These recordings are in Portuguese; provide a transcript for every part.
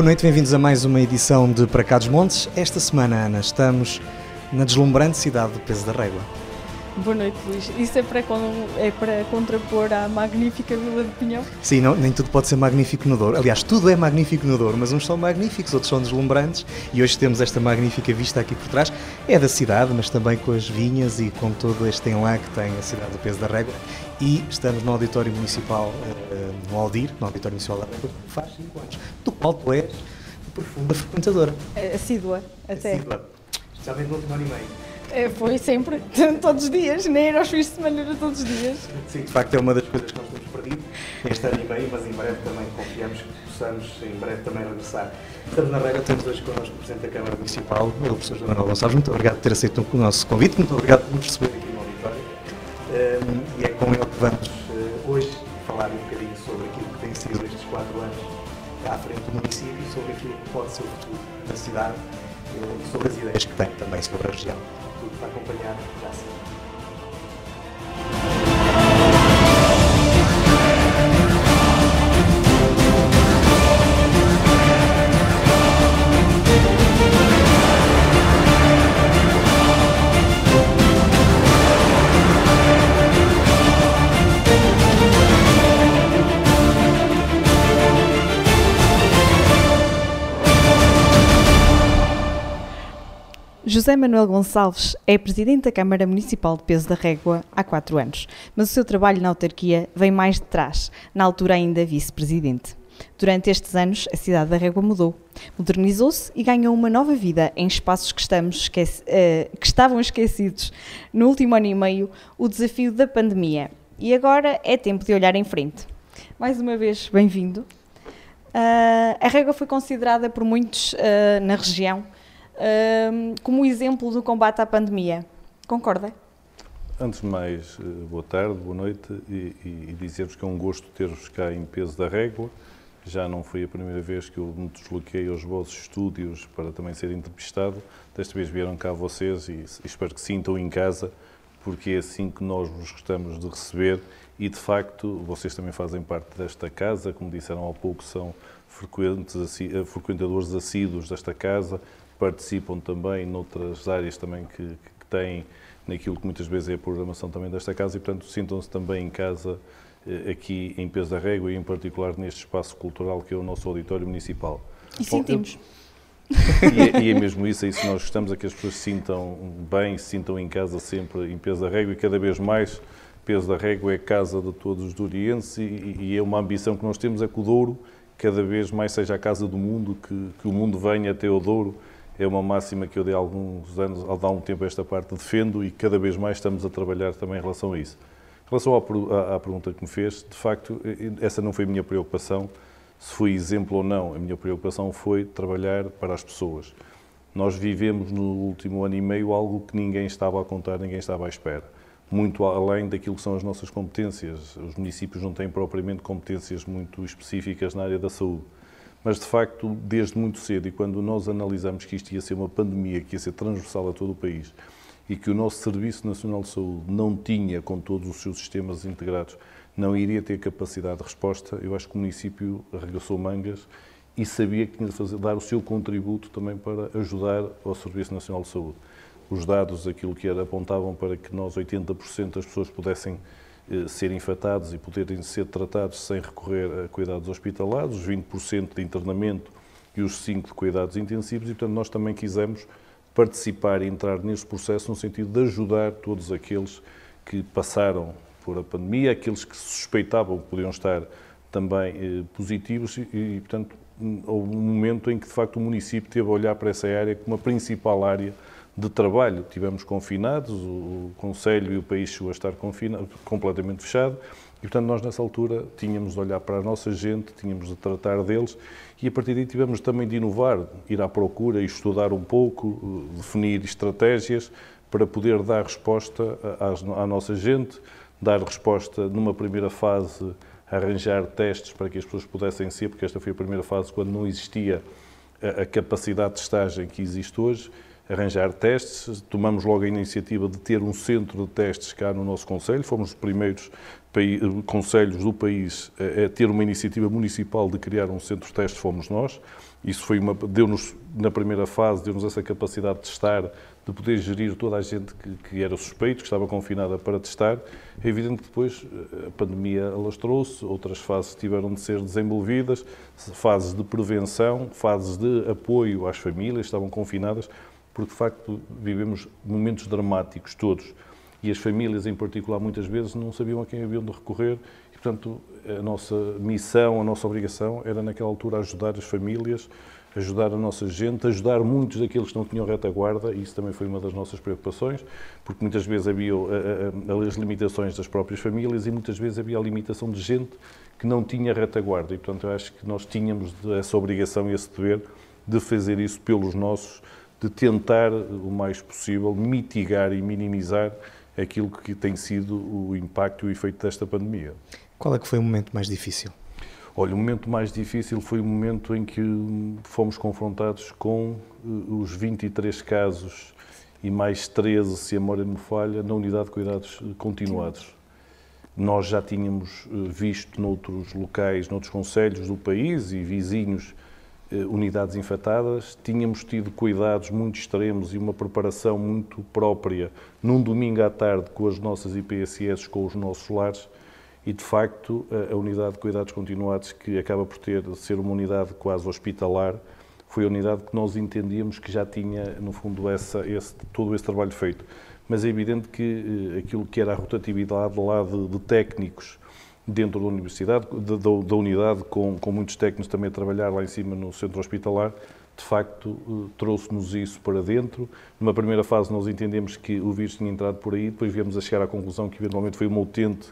Boa noite, bem-vindos a mais uma edição de Para Cá dos Montes. Esta semana, Ana, estamos na deslumbrante cidade do Peso da Régua. Boa noite, Luís. Isso é para, é para contrapor à magnífica Vila de Pinhão? Sim, não, nem tudo pode ser magnífico no Douro. Aliás, tudo é magnífico no Douro, mas uns são magníficos, outros são deslumbrantes. E hoje temos esta magnífica vista aqui por trás. É da cidade, mas também com as vinhas e com todo este enlá que tem a cidade do Peso da Régua. E estamos no Auditório Municipal, uh, no Aldir, no Auditório Municipal da que faz 5 anos. Do qual tu és profunda frequentadora. É, assídua, até. Assídua. Especialmente no último ano e meio. É, foi sempre, todos os dias, nem era aos fins de semana, era todos os dias. Sim, de facto é uma das coisas que nós temos perdido este ano e meio, mas em breve também confiamos que possamos em breve também regressar. Estamos na regra, temos hoje connosco o Presidente da Câmara Municipal, o professor João Manuel Gonçalves. Muito obrigado por ter aceito o nosso convite, muito obrigado por nos receber aqui no e é com ele que vamos uh, hoje falar um bocadinho sobre aquilo que tem sido estes quatro anos à frente do município, sobre aquilo que pode ser o futuro da cidade e sobre as ideias que tem também sobre a região para acompanhar já. José Manuel Gonçalves é presidente da Câmara Municipal de Peso da Régua há quatro anos, mas o seu trabalho na autarquia vem mais de trás, na altura ainda vice-presidente. Durante estes anos, a cidade da Régua mudou, modernizou-se e ganhou uma nova vida em espaços que, esqueci, uh, que estavam esquecidos. No último ano e meio, o desafio da pandemia. E agora é tempo de olhar em frente. Mais uma vez, bem-vindo. Uh, a Régua foi considerada por muitos uh, na região como exemplo do combate à pandemia. Concorda? Antes de mais, eh, boa tarde, boa noite e, e dizer-vos que é um gosto ter-vos cá em peso da régua. Já não foi a primeira vez que eu me desloquei aos vossos estúdios para também ser entrevistado. Desta vez vieram cá vocês e, e espero que sintam em casa, porque é assim que nós vos gostamos de receber e, de facto, vocês também fazem parte desta casa. Como disseram há pouco, são eh, frequentadores assíduos desta casa, participam também noutras áreas também que, que têm naquilo que muitas vezes é a programação também desta casa e, portanto, sintam-se também em casa eh, aqui em Peso da Régua e, em particular, neste espaço cultural que é o nosso auditório municipal. E sentimos. e, é, e, é, mesmo isso, é isso que nós gostamos, é que as pessoas se sintam bem, se sintam em casa sempre em Peso da Régua e cada vez mais Peso da Régua é casa de todos os dourienses e, e, é uma ambição que nós temos, é que o Douro cada vez mais seja a casa do mundo, que, que o mundo venha até o Douro é uma máxima que eu de alguns anos, ao dar um tempo a esta parte, defendo e cada vez mais estamos a trabalhar também em relação a isso. Em relação à, à, pergunta que me fez, de facto, essa não foi a minha preocupação, se foi exemplo ou não. A minha preocupação foi trabalhar para as pessoas. Nós vivemos no último ano e meio algo que ninguém estava a contar, ninguém estava à espera. Muito além daquilo que são as nossas competências. Os municípios não têm propriamente competências muito específicas na área da saúde mas de facto, desde muito cedo, e quando nós analisamos que isto ia ser uma pandemia, que ia ser transversal a todo o país, e que o nosso Serviço Nacional de Saúde não tinha, com todos os seus sistemas integrados, não iria ter capacidade de resposta, eu acho que o município arregaçou mangas e sabia que tinha de fazer, dar o seu contributo também para ajudar ao Serviço Nacional de Saúde. Os dados, aquilo que era, apontavam para que nós, 80% das pessoas pudessem serem infectados e poderem ser tratados sem recorrer a cuidados hospitalares, os 20% de internamento e os 5% de cuidados intensivos, e portanto nós também quisemos participar e entrar nesse processo no sentido de ajudar todos aqueles que passaram por a pandemia, aqueles que suspeitavam que podiam estar também eh, positivos e, e, portanto, houve um momento em que, de facto, o município teve a olhar para essa área como a principal área de trabalho. Tivemos confinados, o Conselho e o país chegou a estar confinado, completamente fechado, e portanto nós nessa altura tínhamos de olhar para a nossa gente, tínhamos de tratar deles, e a partir daí tivemos também de inovar, ir à procura e estudar um pouco, definir estratégias para poder dar resposta à nossa gente, dar resposta numa primeira fase, arranjar testes para que as pessoas pudessem ser, porque esta foi a primeira fase quando não existia a capacidade de testagem que existe hoje, arranjar testes. Tomamos logo a iniciativa de ter um centro de testes cá no nosso Conselho. Fomos os primeiros conselhos do país a, ter uma iniciativa municipal de criar um centro de testes, fomos nós. Isso foi uma, deu-nos, na primeira fase, deu-nos essa capacidade de testar, de poder gerir toda a gente que, que, era suspeito, que estava confinada para testar. É evidente que depois eh, a pandemia alastrou-se, outras fases tiveram de ser desenvolvidas, fases de prevenção, fases de apoio às famílias que estavam confinadas, porque de facto vivemos momentos dramáticos todos. E as famílias em particular muitas vezes não sabiam a quem haviam de recorrer. E portanto a nossa missão, a nossa obrigação era naquela altura ajudar as famílias, ajudar a nossa gente, ajudar muitos daqueles que não tinham retaguarda. E isso também foi uma das nossas preocupações porque muitas vezes havia as limitações das próprias famílias e muitas vezes havia a limitação de gente que não tinha retaguarda. E portanto eu acho que nós tínhamos essa obrigação e esse dever de fazer isso pelos nossos de tentar o mais possível mitigar e minimizar aquilo que tem sido o impacto e o efeito desta pandemia. Qual é que foi o momento mais difícil? Olha, o momento mais difícil foi o momento em que fomos confrontados com eh, os 23 casos e mais 13, se a memória me falha, na unidade de cuidados continuados. Nós já tínhamos eh, visto noutros locais, noutros conselhos do país e vizinhos, eh, unidades infectadas, tínhamos tido cuidados muito extremos e uma preparação muito própria num domingo à tarde com as nossas IPSS, com os nossos lares, e de facto a unidade de cuidados continuados, que acaba por ter ser uma unidade quase hospitalar, foi a unidade que nós entendíamos que já tinha, no fundo, essa, esse, todo esse trabalho feito. Mas é evidente que eh, aquilo que era a rotatividade lá de, de técnicos dentro da universidade, da, da unidade, com, com, muitos técnicos também a trabalhar lá em cima no centro hospitalar, de facto eh, trouxe-nos isso para dentro. Numa primeira fase nós entendemos que o vírus tinha entrado por aí, depois viemos a chegar à conclusão que eventualmente foi uma utente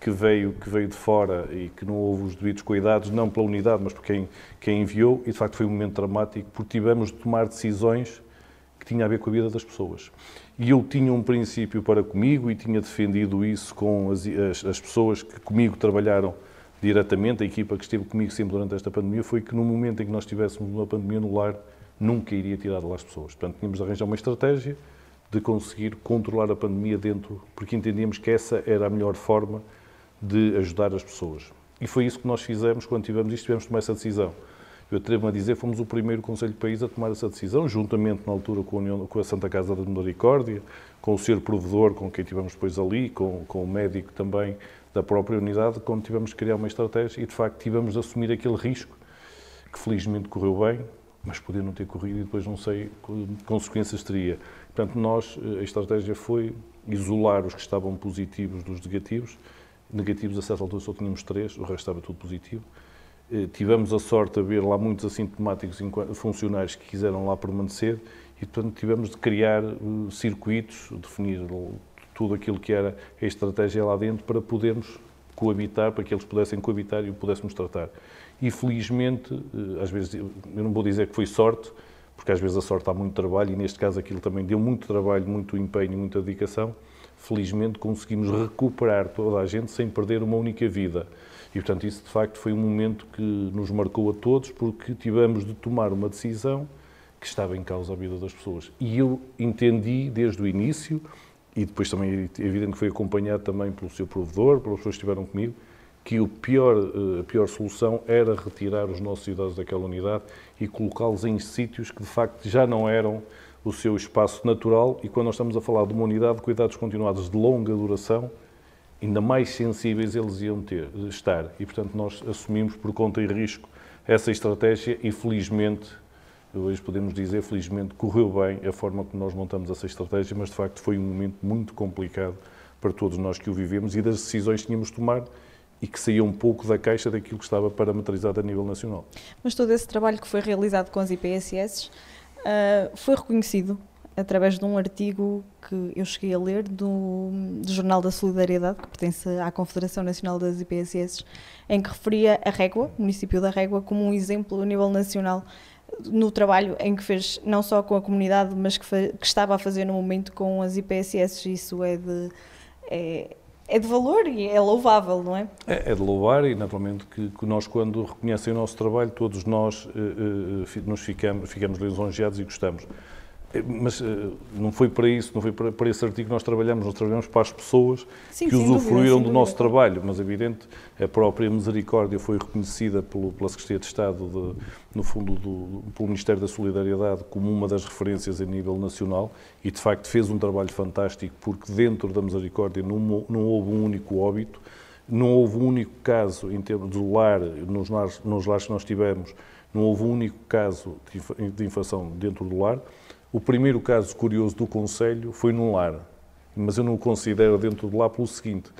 que veio, que veio de fora e que não houve os devidos cuidados, não pela unidade, mas por quem, quem enviou, e de facto foi um momento dramático, porque tivemos de tomar decisões que tinham a ver com a vida das pessoas. E eu tinha um princípio para comigo e tinha defendido isso com as, as, as, pessoas que comigo trabalharam diretamente, a equipa que esteve comigo sempre durante esta pandemia, foi que no momento em que nós estivéssemos uma pandemia no lar, nunca iria tirar de lá as pessoas. Portanto, tínhamos de arranjar uma estratégia de conseguir controlar a pandemia dentro, porque entendíamos que essa era a melhor forma de ajudar as pessoas. E foi isso que nós fizemos quando tivemos isto, tivemos de tomar essa decisão eu atrevo-me a dizer, fomos o primeiro Conselho de País a tomar essa decisão, juntamente na altura com a, União, com a Santa Casa da Misericórdia, com o ser provedor, com quem tivemos depois ali, com, com o médico também da própria unidade, quando tivemos que criar uma estratégia e, de facto, tivemos de assumir aquele risco, que felizmente correu bem, mas podia não ter corrido e depois não sei que consequências teria. Portanto, nós, a estratégia foi isolar os que estavam positivos dos negativos. Negativos, a certa altura, só tínhamos três, o resto estava tudo positivo eh, tivemos a sorte de ver lá muitos assintomáticos funcionários que quiseram lá permanecer e, portanto, tivemos de criar eh, circuitos, definir tudo aquilo que era a estratégia lá dentro para podermos coabitar, para que eles pudessem coabitar e o pudéssemos tratar. E, felizmente, eh, às vezes, eu não vou dizer que foi sorte, porque às vezes a sorte dá muito trabalho e, neste caso, aquilo também deu muito trabalho, muito empenho, muita dedicação. Felizmente, conseguimos recuperar toda a gente sem perder uma única vida. E, portanto, isso de facto foi um momento que nos marcou a todos, porque tivemos de tomar uma decisão que estava em causa a vida das pessoas. E eu entendi desde o início, e depois também é evidente que foi acompanhado também pelo seu provedor, pelas pessoas que estiveram comigo, que o pior, eh, a pior solução era retirar os nossos idosos daquela unidade e colocá-los em sítios que de facto já não eram o seu espaço natural. E quando nós estamos a falar de uma unidade de cuidados continuados de longa duração, ainda mais sensíveis eles iam ter, estar. E, portanto, nós assumimos por conta e risco essa estratégia e, felizmente, hoje podemos dizer, felizmente, correu bem a forma como nós montamos essa estratégia, mas, de facto, foi um momento muito complicado para todos nós que o vivemos e das decisões que tínhamos de tomar e que saía um pouco da caixa daquilo que estava parametrizado a nível nacional. Mas todo esse trabalho que foi realizado com as IPSS uh, foi reconhecido através de um artigo que eu cheguei a ler do, do, Jornal da Solidariedade, que pertence à Confederação Nacional das IPSS, em que referia a Régua, o município da Régua, como um exemplo a nível nacional no trabalho em que fez não só com a comunidade, mas que, que estava a fazer no momento com as IPSS. Isso é de, é, é de valor e é louvável, não é? É, é de louvar e, naturalmente, que, que, nós, quando reconhecem o nosso trabalho, todos nós eh, eh, nos ficamos, ficamos lisonjeados e gostamos. Eh, mas uh, não foi para isso, não foi para, para, esse artigo que nós trabalhamos, nós trabalhamos para as pessoas sim, que usufruíram dúvida, do nosso trabalho, mas evidente, a própria misericórdia foi reconhecida pelo, pela Secretaria de Estado, de, no fundo, do, pelo Ministério da Solidariedade, como uma das referências a nível nacional e, de facto, fez um trabalho fantástico, porque dentro da misericórdia não, não houve um único óbito, não houve um único caso em termos do lar, nos lares, nos lares que nós tivemos, não houve um único caso de infração dentro do lar, o primeiro caso curioso do Conselho foi num lar, mas eu não o considero dentro do lar pelo seguinte,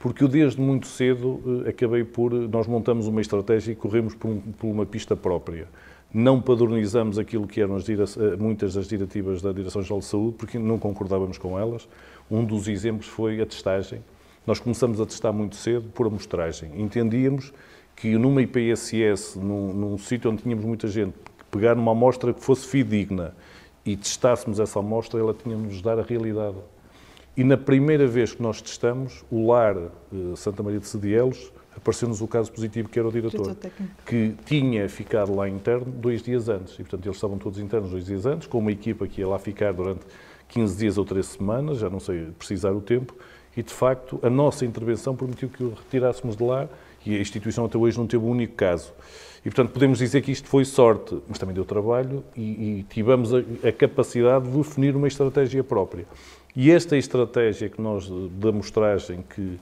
porque eu desde muito cedo eh, acabei por, nós montamos uma estratégia e corremos por, um, por uma pista própria. Não padronizamos aquilo que eram eh, muitas das diretivas da Direção-Geral de Saúde, porque não concordávamos com elas. Um dos exemplos foi a testagem. Nós começamos a testar muito cedo por amostragem. Entendíamos que numa IPSS, num, num sítio onde tínhamos muita gente, pegar numa amostra que fosse fidedigna, e testássemos essa amostra, ela tinha de nos dar a realidade. E na primeira vez que nós testamos, o lar eh, Santa Maria de Sedielos, apareceu-nos o caso positivo, que era o diretor, que tinha ficado lá interno dois dias antes. E, portanto, eles estavam todos internos dois dias antes, com uma equipa que ia lá ficar durante 15 dias ou 3 semanas, já não sei precisar o tempo, e, de facto, a nossa intervenção permitiu que o retirássemos de lá e a instituição até hoje não teve um único caso. E, portanto, podemos dizer que isto foi sorte, mas também deu trabalho e, e tivemos a, a, capacidade de definir uma estratégia própria. E esta estratégia que nós, da mostragem que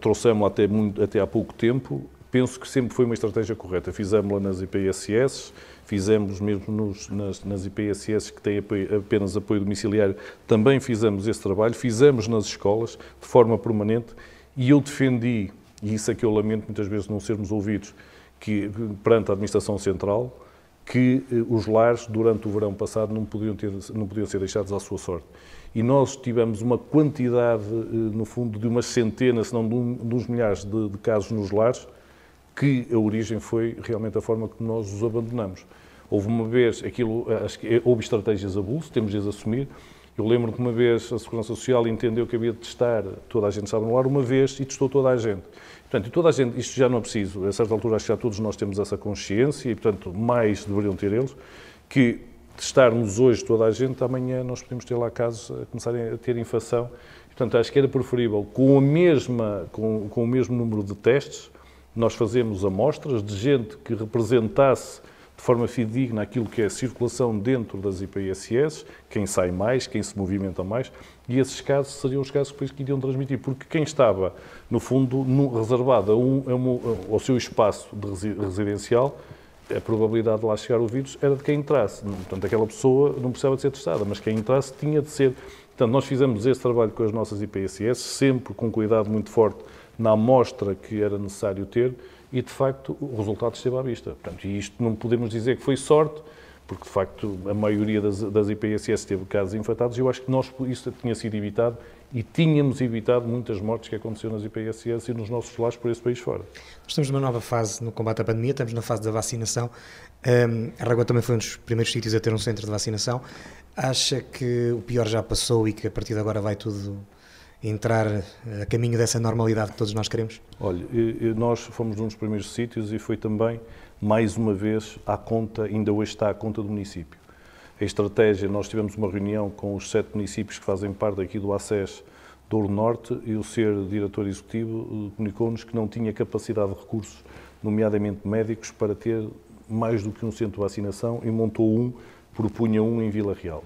trouxemos até, muito, até há pouco tempo, penso que sempre foi uma estratégia correta. Fizemos-la nas IPSS, fizemos mesmo nos, nas, nas IPSS que têm apoio, apenas apoio domiciliário, também fizemos esse trabalho, fizemos nas escolas de forma permanente e eu defendi, e isso é que eu lamento muitas vezes não sermos ouvidos, que, perante a Administração Central, que eh, os lares, durante o verão passado, não podiam, ter, não podiam ser deixados à sua sorte. E nós tivemos uma quantidade, eh, no fundo, de umas centenas, se não de, uns milhares de, de, casos nos lares, que a origem foi realmente a forma como nós os abandonamos. Houve uma vez, aquilo, que houve estratégias a abuso, temos de as assumir. Eu lembro que uma vez a Segurança Social entendeu que havia de testar toda a gente estava no lar uma vez e testou toda a gente. Portanto, toda a gente, isto já não é preciso, a certa altura acho que já todos nós temos essa consciência e, portanto, mais deveriam ter eles, que testarmos hoje toda a gente, amanhã nós podemos ter lá casos a começarem a ter infecção. Portanto, acho que era preferível, com, a mesma, com, com o mesmo número de testes, nós fazemos amostras de gente que representasse de forma fidedigna aquilo que é a circulação dentro das IPSS, quem sai mais, quem se movimenta mais, e esses casos seriam os casos que depois iriam transmitir, porque quem estava, no fundo, reservado ao seu espaço de residencial, a probabilidade de lá chegar o vírus era de quem entrasse. Portanto, aquela pessoa não precisava de ser testada, mas quem entrasse tinha de ser. Portanto, nós fizemos esse trabalho com as nossas IPSS, sempre com cuidado muito forte na amostra que era necessário ter, e de facto o resultado esteve à vista. Portanto, e isto não podemos dizer que foi sorte, porque de facto a maioria das, das IPSS teve casos infectados e eu acho que nós, isso tinha sido evitado e tínhamos evitado muitas mortes que aconteceram nas IPSS e nos nossos lares por esse país fora. Estamos numa nova fase no combate à pandemia, estamos na fase da vacinação. Um, a Ragua também foi um dos primeiros sítios a ter um centro de vacinação. Acha que o pior já passou e que a partir de agora vai tudo entrar a caminho dessa normalidade que todos nós queremos? Olha, nós fomos um dos primeiros sítios e foi também, mais uma vez, à conta, ainda hoje está à conta do município. A estratégia, nós tivemos uma reunião com os sete municípios que fazem parte aqui do ACES do Ouro Norte e o ser diretor executivo eh, comunicou-nos que não tinha capacidade de recursos, nomeadamente médicos, para ter mais do que um centro de vacinação e montou um, propunha um em Vila Real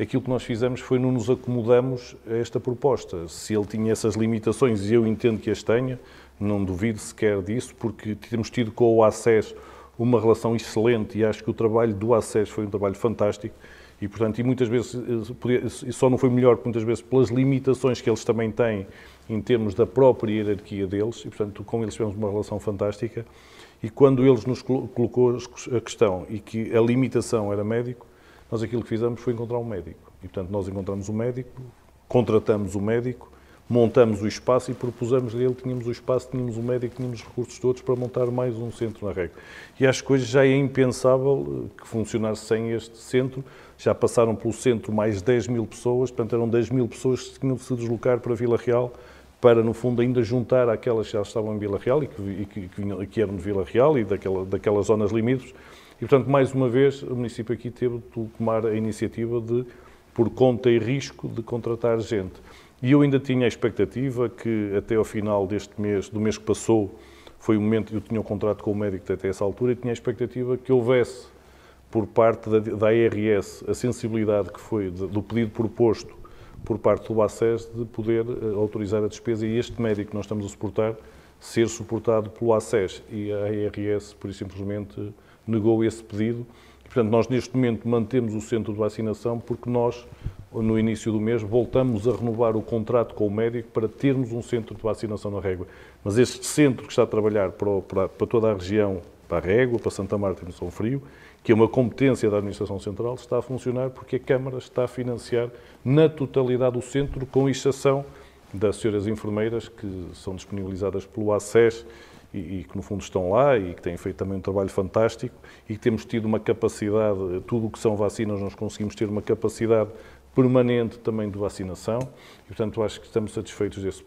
aquilo que nós fizemos foi não nos acomodamos a esta proposta. Se ele tinha essas limitações, e eu entendo que as tenha, não duvido sequer disso, porque temos tido com o ACES uma relação excelente e acho que o trabalho do ACES foi um trabalho fantástico e, portanto, e muitas vezes, e só não foi melhor, muitas vezes pelas limitações que eles também têm em termos da própria hierarquia deles, e, portanto, com eles tivemos uma relação fantástica. E quando eles nos colocou a questão e que a limitação era médico, nós aquilo que fizemos foi encontrar um médico. E, portanto, nós encontramos o um médico, contratamos o médico, montamos o espaço e propusemos-lhe, ele tínhamos o espaço, tínhamos o médico, tínhamos os recursos todos para montar mais um centro na regra. E acho que hoje já é impensável eh, que funcionasse sem este centro. Já passaram pelo centro mais 10 mil pessoas, portanto eram 10 mil pessoas que tinham de se deslocar para Vila Real para, no fundo, ainda juntar aquelas que já estavam em Vila Real e que, e que, que, eram de Vila Real e daquela, daquelas zonas limítrofes E, portanto, mais uma vez, o município aqui teve de tomar a iniciativa de, por conta e risco, de contratar gente. E eu ainda tinha a expectativa que até ao final deste mês, do mês que passou, foi o momento, eu tinha um contrato com o médico até essa altura e tinha a expectativa que houvesse por parte da, da ARS a sensibilidade que foi do pedido proposto por parte do ACES de poder uh, autorizar a despesa e este médico que nós estamos a suportar ser suportado pelo ACES e a ARS, por simplesmente, negou esse pedido. Portanto, nós neste momento mantemos o centro de vacinação porque nós, no início do mês, voltamos a renovar o contrato com o médico para termos um centro de vacinação na Régua. Mas este centro que está a trabalhar para, para, para toda a região, para a Régua, para Santa Marta e no São Frio, que é uma competência da Administração Central, está a funcionar porque a Câmara está a financiar na totalidade o centro, com exceção das senhoras enfermeiras que são disponibilizadas pelo ACES e, e, que no fundo estão lá e que têm feito também um trabalho fantástico e que temos tido uma capacidade, tudo o que são vacinas nós conseguimos ter uma capacidade permanente também de vacinação e portanto acho que estamos satisfeitos desse,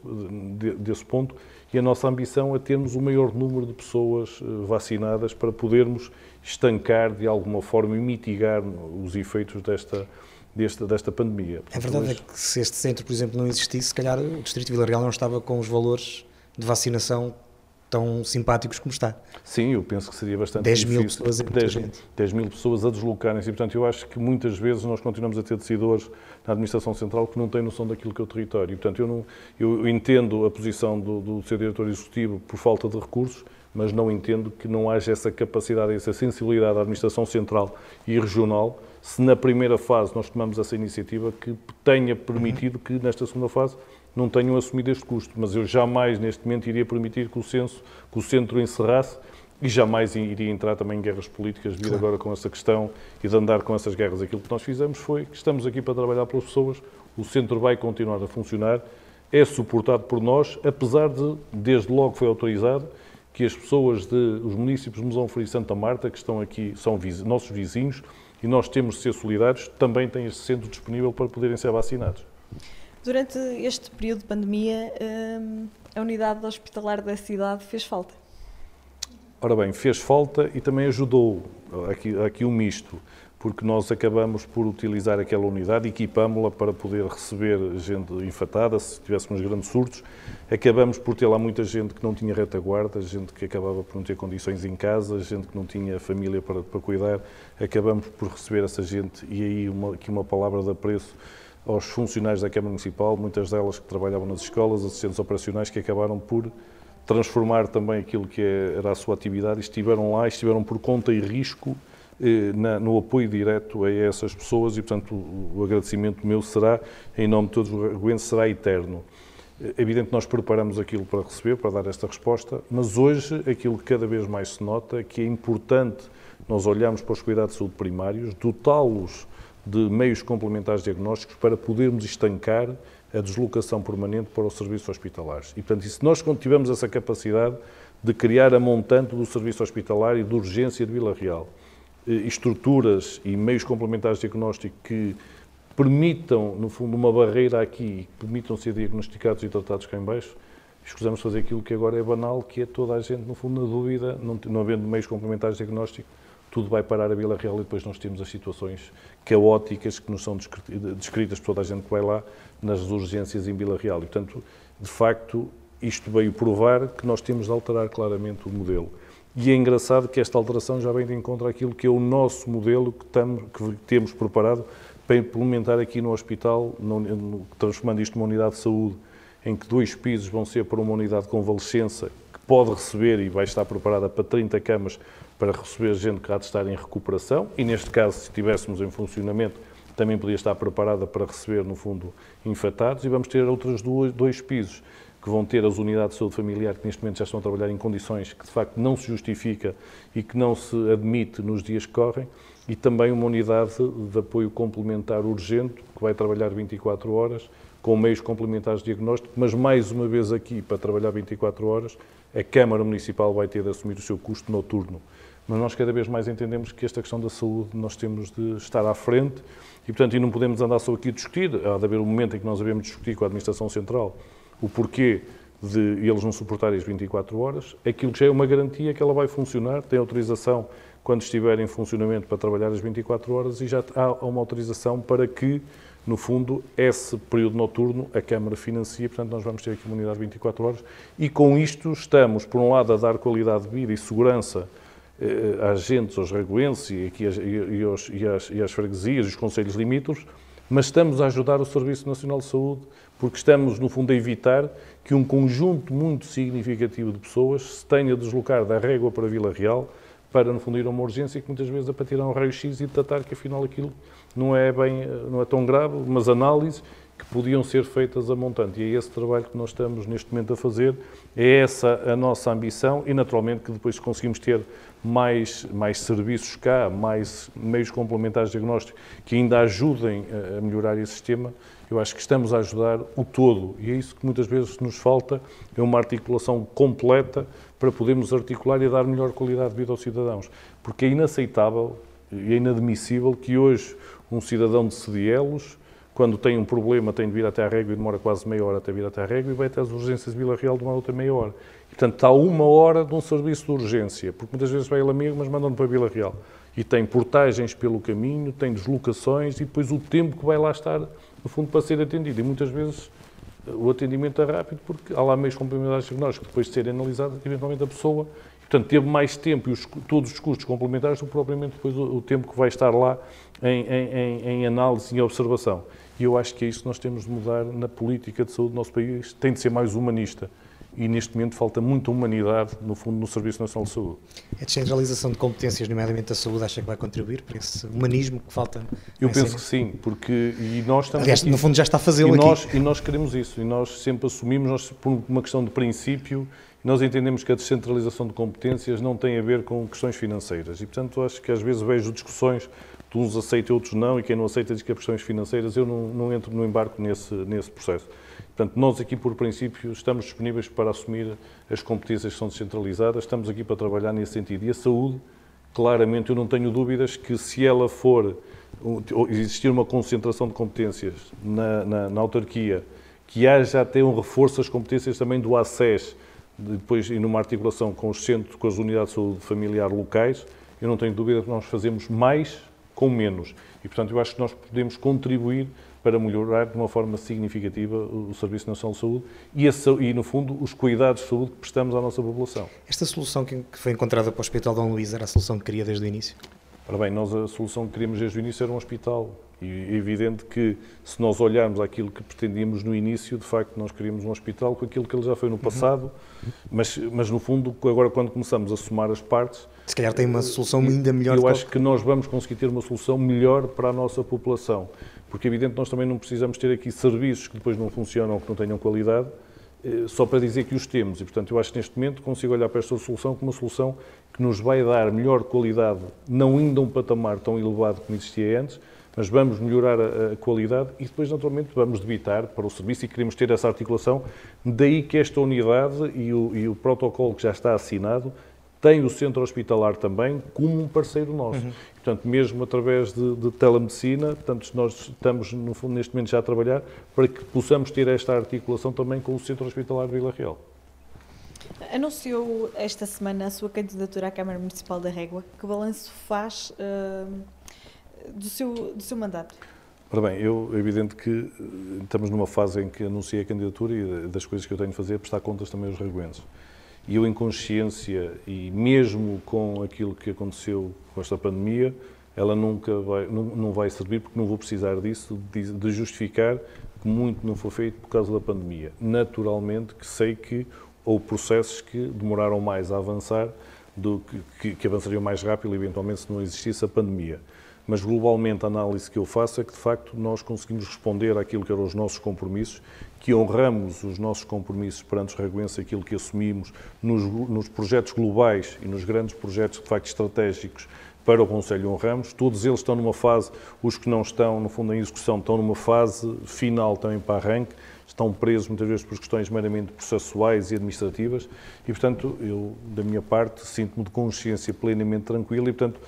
desse ponto e a nossa ambição é termos o maior número de pessoas eh, vacinadas para podermos estancar de alguma forma e mitigar os efeitos desta, desta, desta pandemia. Portanto, a verdade hoje... é que se este centro, por exemplo, não existisse, se calhar o Distrito de Vila Real não estava com os valores de vacinação tão simpáticos como está. Sim, eu penso que seria bastante 10 mil difícil. pessoas é 10, 10 mil pessoas a deslocarem-se. Portanto, eu acho que muitas vezes nós continuamos a ter decidores na Administração Central que não têm noção daquilo que é o território. Portanto, eu, não, eu entendo a posição do, do seu diretor executivo por falta de recursos, mas não entendo que não haja essa capacidade, essa sensibilidade da Administração Central e Regional, se na primeira fase nós tomamos essa iniciativa que tenha permitido que nesta segunda fase não tenham assumido este custo. Mas eu jamais, neste momento, iria permitir que o, censo, que o centro encerrasse e jamais iria entrar também em guerras políticas, vir claro. agora com essa questão e de andar com essas guerras. Aquilo que nós fizemos foi que estamos aqui para trabalhar pelas pessoas, o centro vai continuar a funcionar, é suportado por nós, apesar de, desde logo foi autorizado, que as pessoas de os municípios de Mosão Frio e Santa Marta, que estão aqui, são viz, nossos vizinhos, e nós temos de ser solidários, também têm este centro disponível para poderem ser vacinados. Durante este período de pandemia, hum, a unidade hospitalar da cidade fez falta? Ora bem, fez falta e também ajudou. Aqui, aqui um misto porque nós acabamos por utilizar aquela unidade, equipámos-la para poder receber gente infectada, se tivéssemos grandes surtos. Acabamos por ter lá muita gente que não tinha retaguarda, gente que acabava por não ter condições em casa, gente que não tinha família para, para cuidar. Acabamos por receber essa gente e aí uma, aqui uma palavra de apreço aos funcionários da Câmara Municipal, muitas delas que trabalhavam nas escolas, assistentes operacionais, que acabaram por transformar também aquilo que era a sua atividade estiveram lá, estiveram por conta e risco eh, no apoio direto a essas pessoas e, portanto, o, agradecimento meu será, em nome de todos os arguentes, será eterno. É evidente que nós preparamos aquilo para receber, para dar esta resposta, mas hoje aquilo que cada vez mais se nota é que é importante nós olharmos para os cuidados de saúde primários, dotá-los de meios complementares diagnósticos para podermos estancar a deslocação permanente para os serviços hospitalares. E, portanto, se nós tivermos essa capacidade de criar a montante do serviço hospitalar e de urgência de Vila Real, eh, estruturas e meios complementares de diagnóstico que permitam, no fundo, uma barreira aqui, que permitam ser diagnosticados e tratados cá em baixo, escusamos fazer aquilo que agora é banal, que é toda a gente, no fundo, na dúvida, não, não havendo meios complementares de diagnóstico, tudo vai parar a Vila Real e depois nós temos as situações caóticas que nos são descritas por toda a gente que vai lá nas urgências em Vila Real. E, portanto, de facto, isto veio provar que nós temos de alterar claramente o modelo. E é engraçado que esta alteração já vem de encontro àquilo que é o nosso modelo que, estamos, que temos preparado para implementar aqui no hospital, transformando isto numa unidade de saúde, em que dois pisos vão ser para uma unidade de convalescença, que pode receber e vai estar preparada para 30 camas para receber gente que há de estar em recuperação, e neste caso, se estivéssemos em funcionamento, também podia estar preparada para receber, no fundo, infectados, e vamos ter outros dois pisos que vão ter as unidades de saúde familiar que neste momento já estão a trabalhar em condições que de facto não se justifica e que não se admite nos dias que correm, e também uma unidade de apoio complementar urgente que vai trabalhar 24 horas com meios complementares de diagnóstico, mas mais uma vez aqui para trabalhar 24 horas, a Câmara Municipal vai ter de assumir o seu custo noturno. Mas nós cada vez mais entendemos que esta questão da saúde nós temos de estar à frente e, portanto, e não podemos andar só aqui a discutir. Há de haver um momento em que nós devemos discutir com a Administração Central o porquê de eles não suportarem as 24 horas, aquilo que já é uma garantia que ela vai funcionar, tem autorização quando estiver em funcionamento para trabalhar as 24 horas e já há uma autorização para que, no fundo, esse período noturno a Câmara financia, portanto nós vamos ter aqui uma unidade de 24 horas e com isto estamos, por um lado, a dar qualidade de vida e segurança agentes, aos regoenses e, e, aos, e, às, e às freguesias e os conselhos limítrofes, mas estamos a ajudar o Serviço Nacional de Saúde porque estamos, no fundo, a evitar que um conjunto muito significativo de pessoas se tenha de deslocar da Régua para Vila Real para, no fundo, ir a uma urgência que muitas vezes é para tirar um raio-x e tratar que afinal aquilo não é, bem, não é tão grave, mas análises que podiam ser feitas a montante. E é esse trabalho que nós estamos neste momento a fazer, é essa a nossa ambição e, naturalmente, que depois conseguimos ter mais, mais serviços cá, mais meios complementares de diagnóstico que ainda ajudem a melhorar esse sistema, eu acho que estamos a ajudar o todo e é isso que muitas vezes nos falta, é uma articulação completa para podermos articular e dar melhor qualidade de vida aos cidadãos. Porque é inaceitável e é inadmissível que hoje um cidadão de Sedielos, quando tem um problema, tem de vir até a régua e demora quase meia hora até vir até a régua e vai até as urgências de Vila Real de uma outra meia hora. E, portanto, está uma hora de um serviço de urgência, porque muitas vezes vai ele amigo, mas mandam-no para Vila Real. E tem portagens pelo caminho, tem deslocações e depois o tempo que vai lá estar no fundo, para ser atendido. E muitas vezes o atendimento é rápido porque há lá meios complementares diagnósticos que depois de serem analisados, eventualmente a pessoa, portanto, teve mais tempo e os, todos os custos complementares do que propriamente depois o, o, tempo que vai estar lá em, em, em análise e observação. E eu acho que é isso que nós temos de mudar na política de saúde do nosso país, tem de ser mais humanista e neste momento falta muita humanidade, no fundo, no Serviço Nacional de Saúde. A descentralização de competências, nomeadamente da saúde, acha que vai contribuir para esse humanismo que falta? Eu penso que sim, porque e nós estamos Aliás, aqui, no fundo já está a fazê-lo aqui. Nós, e nós queremos isso, e nós sempre assumimos, nós, por uma questão de princípio, nós entendemos que a descentralização de competências não tem a ver com questões financeiras e, portanto, acho que às vezes vejo discussões de uns e outros não, e quem não aceita diz que é questões financeiras, eu não, não entro no embarco nesse, nesse processo. Portanto, nós aqui, por princípio, estamos disponíveis para assumir as competências que são descentralizadas, estamos aqui para trabalhar nesse sentido. E a saúde, claramente, eu não tenho dúvidas que se ela for, existir uma concentração de competências na, na, na autarquia, que haja até um reforço das competências também do ACES, depois e numa articulação com os centros, com as unidades de saúde familiar locais, eu não tenho dúvida que nós fazemos mais com menos. E, portanto, eu acho que nós podemos contribuir para melhorar de uma forma significativa o Serviço Nacional de Saúde e, a, e, no fundo, os cuidados de saúde que prestamos à nossa população. Esta solução que foi encontrada para o Hospital Dom Luís era a solução que queria desde o início? Ora bem, nós a solução que queríamos desde o início era um hospital. E é evidente que, se nós olharmos aquilo que pretendíamos no início, de facto, nós queríamos um hospital com aquilo que ele já foi no passado, uhum. mas, mas, no fundo, agora, quando começamos a somar as partes. Se calhar tem uma solução ainda melhor. Eu acho que nós vamos conseguir ter uma solução melhor para a nossa população. Porque é evidente que nós também não precisamos ter aqui serviços que depois não funcionam ou que não tenham qualidade, eh, só para dizer que os temos. E, portanto, eu acho que neste momento consigo olhar para esta solução como uma solução que nos vai dar melhor qualidade, não indo a um patamar tão elevado como existia antes, mas vamos melhorar a, a, qualidade e depois, naturalmente, vamos debitar para o serviço e queremos ter essa articulação. Daí que esta unidade e o, e o protocolo que já está assinado tem o centro hospitalar também como um parceiro nosso. Uhum. Portanto, mesmo através de, de, telemedicina, portanto, nós estamos, no fundo, neste momento já a trabalhar para que possamos ter esta articulação também com o centro hospitalar de Vila Real. Anunciou esta semana a sua candidatura à Câmara Municipal da Régua. Que balanço faz uh, do, seu, do seu mandato? Ora bem, eu, é evidente que eh, estamos numa fase em que anunciei a candidatura e das coisas que eu tenho de fazer é prestar contas também aos reguenses. E eu, em consciência, e mesmo com aquilo que aconteceu com esta pandemia, ela nunca vai, não, não vai servir, porque não vou precisar disso, de, de, justificar que muito não foi feito por causa da pandemia. Naturalmente que sei que houve processos que demoraram mais a avançar do que, que, que avançariam mais rápido, eventualmente, se não existisse a pandemia mas globalmente a análise que eu faço é que de facto nós conseguimos responder àquilo que eram os nossos compromissos, que honramos os nossos compromissos perante os reguenses, aquilo que assumimos nos, nos, projetos globais e nos grandes projetos de facto estratégicos para o Conselho honramos. Todos eles estão numa fase, os que não estão, no fundo, em execução, estão numa fase final também para arranque, estão presos muitas vezes por questões meramente processuais e administrativas e, portanto, eu, da minha parte, sinto-me de consciência plenamente tranquila e, portanto,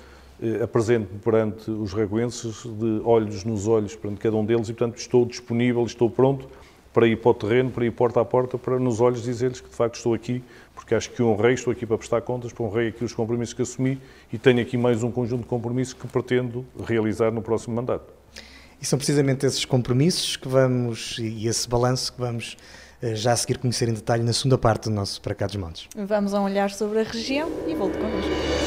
apresento-me perante os reguenses de olhos nos olhos perante cada um deles e, portanto, estou disponível, estou pronto para ir para o terreno, para ir porta a porta, para nos olhos dizer-lhes que de facto estou aqui, porque acho que honrei, estou aqui para prestar contas, honrei aqui os compromissos que assumi e tenho aqui mais um conjunto de compromissos que pretendo realizar no próximo mandato. E são precisamente esses compromissos que vamos, e esse balanço que vamos eh, já a seguir conhecer em detalhe na segunda parte do nosso Para Cá dos Montes. Vamos a um olhar sobre a região e volto connosco.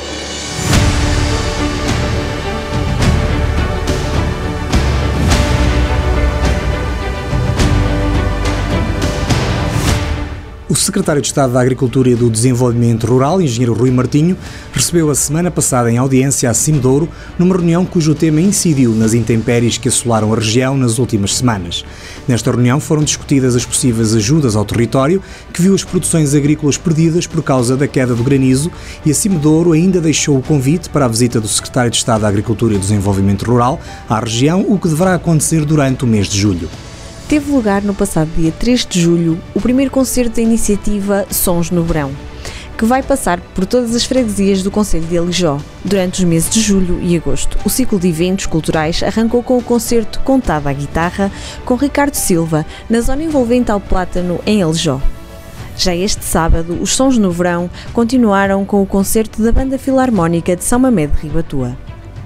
O secretário de Estado da Agricultura e do Desenvolvimento Rural, engenheiro Rui Martinho, recebeu a semana passada em audiência a Cimedouro, numa reunião cujo tema incidiu nas intempéries que assolaram a região nas últimas semanas. Nesta reunião foram discutidas as possíveis ajudas ao território, que viu as produções agrícolas perdidas por causa da queda do granizo, e a Cimedouro ainda deixou o convite para a visita do secretário de Estado da Agricultura e do Desenvolvimento Rural à região, o que deverá acontecer durante o mês de julho teve lugar no passado dia 3 de julho o primeiro concerto da iniciativa Sons no Verão, que vai passar por todas as freguesias do Conselho de Alijó. Durante os meses de julho e agosto, o ciclo de eventos culturais arrancou com o concerto Contada à Guitarra com Ricardo Silva, na zona envolvente ao Plátano, em Alijó. Já este sábado, os Sons no Verão continuaram com o concerto da Banda Filarmónica de São Mamede de Ribatua.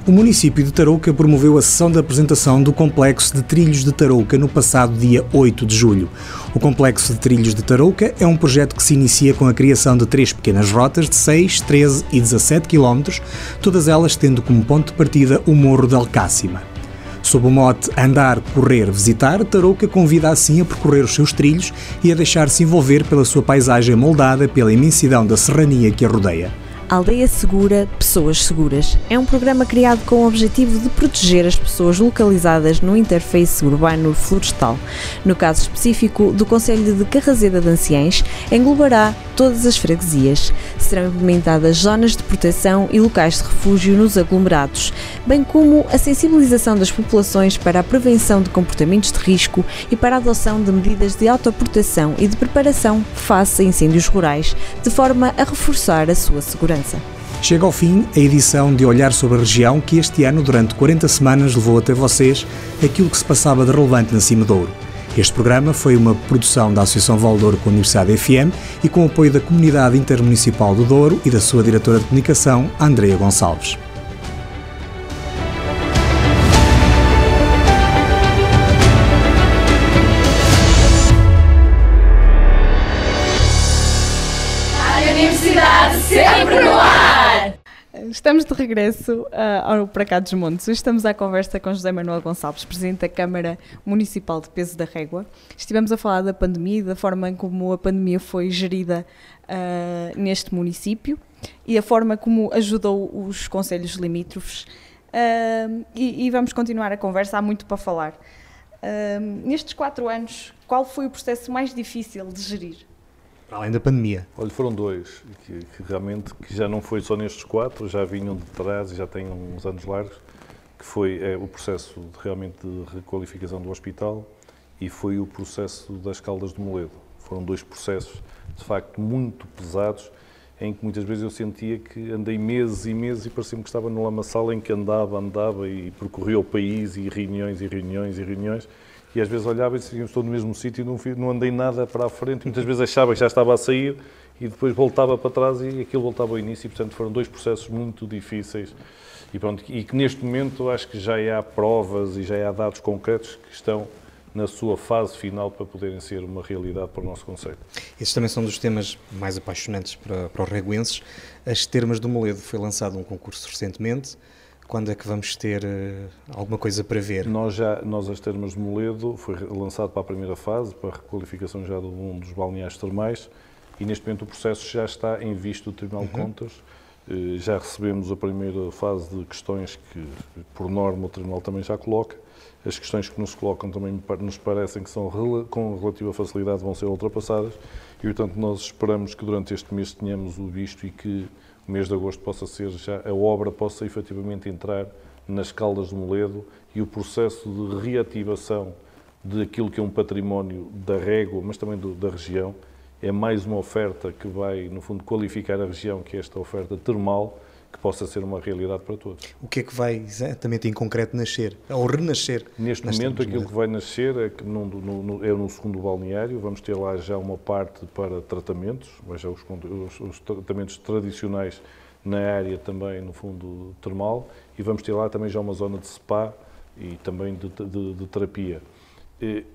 O município de Tarouca promoveu a sessão de apresentação do Complexo de Trilhos de Tarouca no passado dia 8 de julho. O Complexo de Trilhos de Tarouca é um projeto que se inicia com a criação de três pequenas rotas de 6, 13 e 17 km, todas elas tendo como ponto de partida o Morro de Alcácima. Sob o mote Andar, Correr, Visitar, Tarouca convida assim a percorrer os seus trilhos e a deixar-se envolver pela sua paisagem moldada pela imensidão da serrania que a rodeia. Aldeia Segura, Pessoas Seguras. É um programa criado com o objetivo de proteger as pessoas localizadas no interface urbano florestal. No caso específico do Conselho de Carrazeda de Anciães, englobará todas as freguesias. Serão implementadas zonas de proteção e locais de refúgio nos aglomerados, bem como a sensibilização das populações para a prevenção de comportamentos de risco e para a adoção de medidas de autoproteção e de preparação face a incêndios rurais, de forma a reforçar a sua segurança. Chega ao fim a edição de Olhar sobre a Região que este ano, durante 40 semanas, levou até vocês aquilo que se passava de relevante na Cima Douro. Este programa foi uma produção da Associação Valdouro com a Universidade FM e com o apoio da Comunidade Intermunicipal do Douro e da sua diretora de comunicação, Andreia Gonçalves. Universidade sempre! Estamos de regresso uh, ao Para Cá dos Montes. Estamos à conversa com José Manuel Gonçalves, Presidente da Câmara Municipal de Peso da Régua. Estivemos a falar da pandemia e da forma como a pandemia foi gerida uh, neste município e a forma como ajudou os conselhos limítrofes. Uh, e, e, vamos continuar a conversa, há muito para falar. nestes quatro anos, qual foi o processo mais difícil de gerir? Além da pandemia. Olha, foram dois, que, que, realmente que já não foi só nestes quatro, já vinham de trás e já têm uns anos largos, que foi é, o processo de, realmente de requalificação do hospital e foi o processo das Caldas do Moledo. Foram dois processos, de facto, muito pesados, em que muitas vezes eu sentia que andei meses e meses e parecia-me que estava numa lamaçal em que andava, andava e percorria o país e reuniões e reuniões e reuniões e às vezes olhava e dizia, estou no mesmo sítio e não, não andei nada para a frente. Muitas vezes achava que já estava a sair e depois voltava para trás e aquilo voltava ao início. E, portanto, foram dois processos muito difíceis e, pronto, e que neste momento acho que já há provas e já há dados concretos que estão na sua fase final para poderem ser uma realidade para o nosso Conselho. Esses também são dos temas mais apaixonantes para, para os reguenses. As Termas do Moledo foi lançado um concurso recentemente. Quando é que vamos ter uh, alguma coisa para ver? Nós, já, nós as Termas de Moledo, foi lançado para a primeira fase, para a requalificação já de um dos balneários termais, e neste momento o processo já está em vista do Tribunal uhum. de Contas. Uh, já recebemos a primeira fase de questões que, por norma, o Tribunal também já coloca. As questões que nos colocam também nos parecem que são com relativa facilidade vão ser ultrapassadas e, portanto, nós esperamos que durante este mês tenhamos o visto e que o mês de agosto possa ser já, a obra possa efetivamente entrar nas Caldas de Moledo e o processo de reativação daquilo que é um património da régua, mas também do, da região, é mais uma oferta que vai, no fundo, qualificar a região, que é esta oferta termal, que possa ser uma realidade para todos. O que é que vai exatamente em concreto nascer, ou renascer? Neste momento, aquilo que vai nascer é que no, no, é no segundo balneário, vamos ter lá já uma parte para tratamentos, mas já os, os, os tratamentos tradicionais na área também, no fundo, termal, e vamos ter lá também já uma zona de spa e também de, de, de terapia.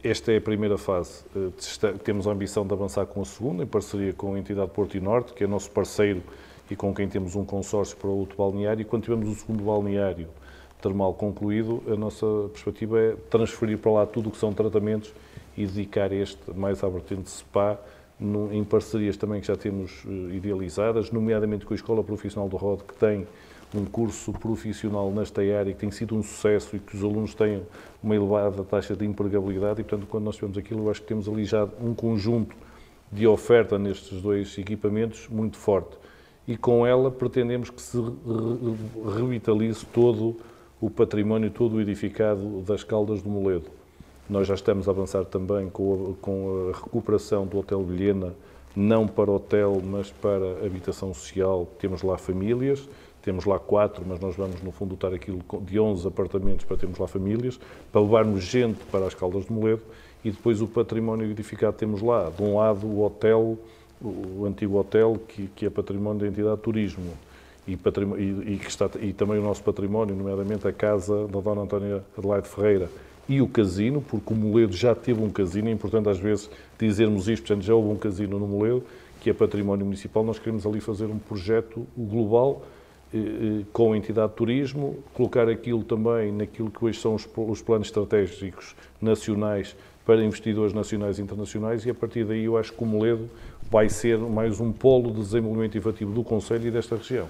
Esta é a primeira fase. Eh, temos a ambição de avançar com a segunda, em parceria com a entidade Porto e Norte, que é nosso parceiro e com quem temos um consórcio para o outro balneário. E quando tivermos o segundo balneário termal concluído, a nossa perspectiva é transferir para lá tudo o que são tratamentos e dedicar este mais à vertente SPA, em parcerias também que já temos eh, idealizadas, nomeadamente com a Escola Profissional do ROD, que tem um curso profissional nesta área que tem sido um sucesso e que os alunos têm uma elevada taxa de empregabilidade e, portanto, quando nós tivemos aquilo, eu acho que temos ali já um conjunto de oferta nestes dois equipamentos muito forte. E com ela pretendemos que se revitalize todo o património, todo o edificado das Caldas do Moledo. Nós já estamos a avançar também com a, com a recuperação do Hotel Vilhena, não para hotel, mas para habitação social. Temos lá famílias, temos lá quatro, mas nós vamos, no fundo, dotar aquilo de 11 apartamentos para termos lá famílias, para levarmos gente para as Caldas de Moledo e depois o património edificado temos lá. De um lado, o hotel, o antigo hotel, que, que é património da entidade de turismo. E, e, e, está, e, também o nosso património, nomeadamente a casa da Dona Antónia Adelaide Ferreira e o casino, porque o Moledo já teve um casino, é importante às vezes dizermos isto, portanto já houve um casino no Moledo, que é património municipal, nós queremos ali fazer um projeto global eh, eh, com a entidade de turismo, colocar aquilo também naquilo que hoje são os, os planos estratégicos nacionais para investidores nacionais e internacionais e a partir daí eu acho que o Moledo vai ser mais um polo de desenvolvimento efetivo do Conselho e desta região.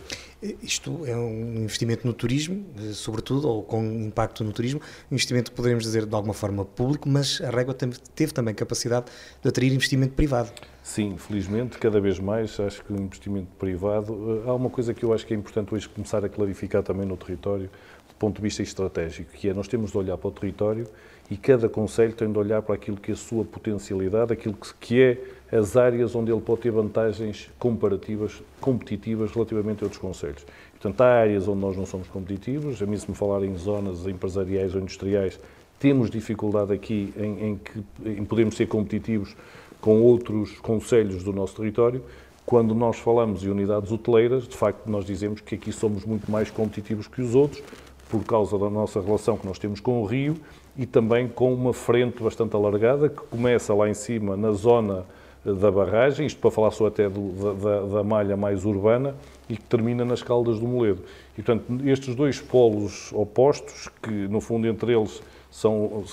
Isto é um investimento no turismo, sobretudo, ou com impacto no turismo, um investimento, poderemos dizer, de alguma forma público, mas a Régua teve também capacidade de atrair investimento privado. Sim, felizmente, cada vez mais, acho que o investimento privado. Eh, há uma coisa que eu acho que é importante hoje começar a clarificar também no território, do ponto de vista estratégico, que é nós temos de olhar para o território e cada Conselho tem de olhar para aquilo que é a sua potencialidade, aquilo que é as áreas onde ele pode ter vantagens comparativas, competitivas relativamente a outros Conselhos. Portanto, há áreas onde nós não somos competitivos, a mim se me falar em zonas empresariais ou industriais, temos dificuldade aqui em, em, que, em podermos ser competitivos com outros conselhos do nosso território. Quando nós falamos em unidades hoteleiras, de facto, nós dizemos que aqui somos muito mais competitivos que os outros, por causa da nossa relação que nós temos com o Rio e também com uma frente bastante alargada que começa lá em cima na zona da barragem, isto para falar só até do, da, da, malha mais urbana, e que termina nas Caldas do Moledo. E, portanto, estes dois polos opostos, que no fundo entre eles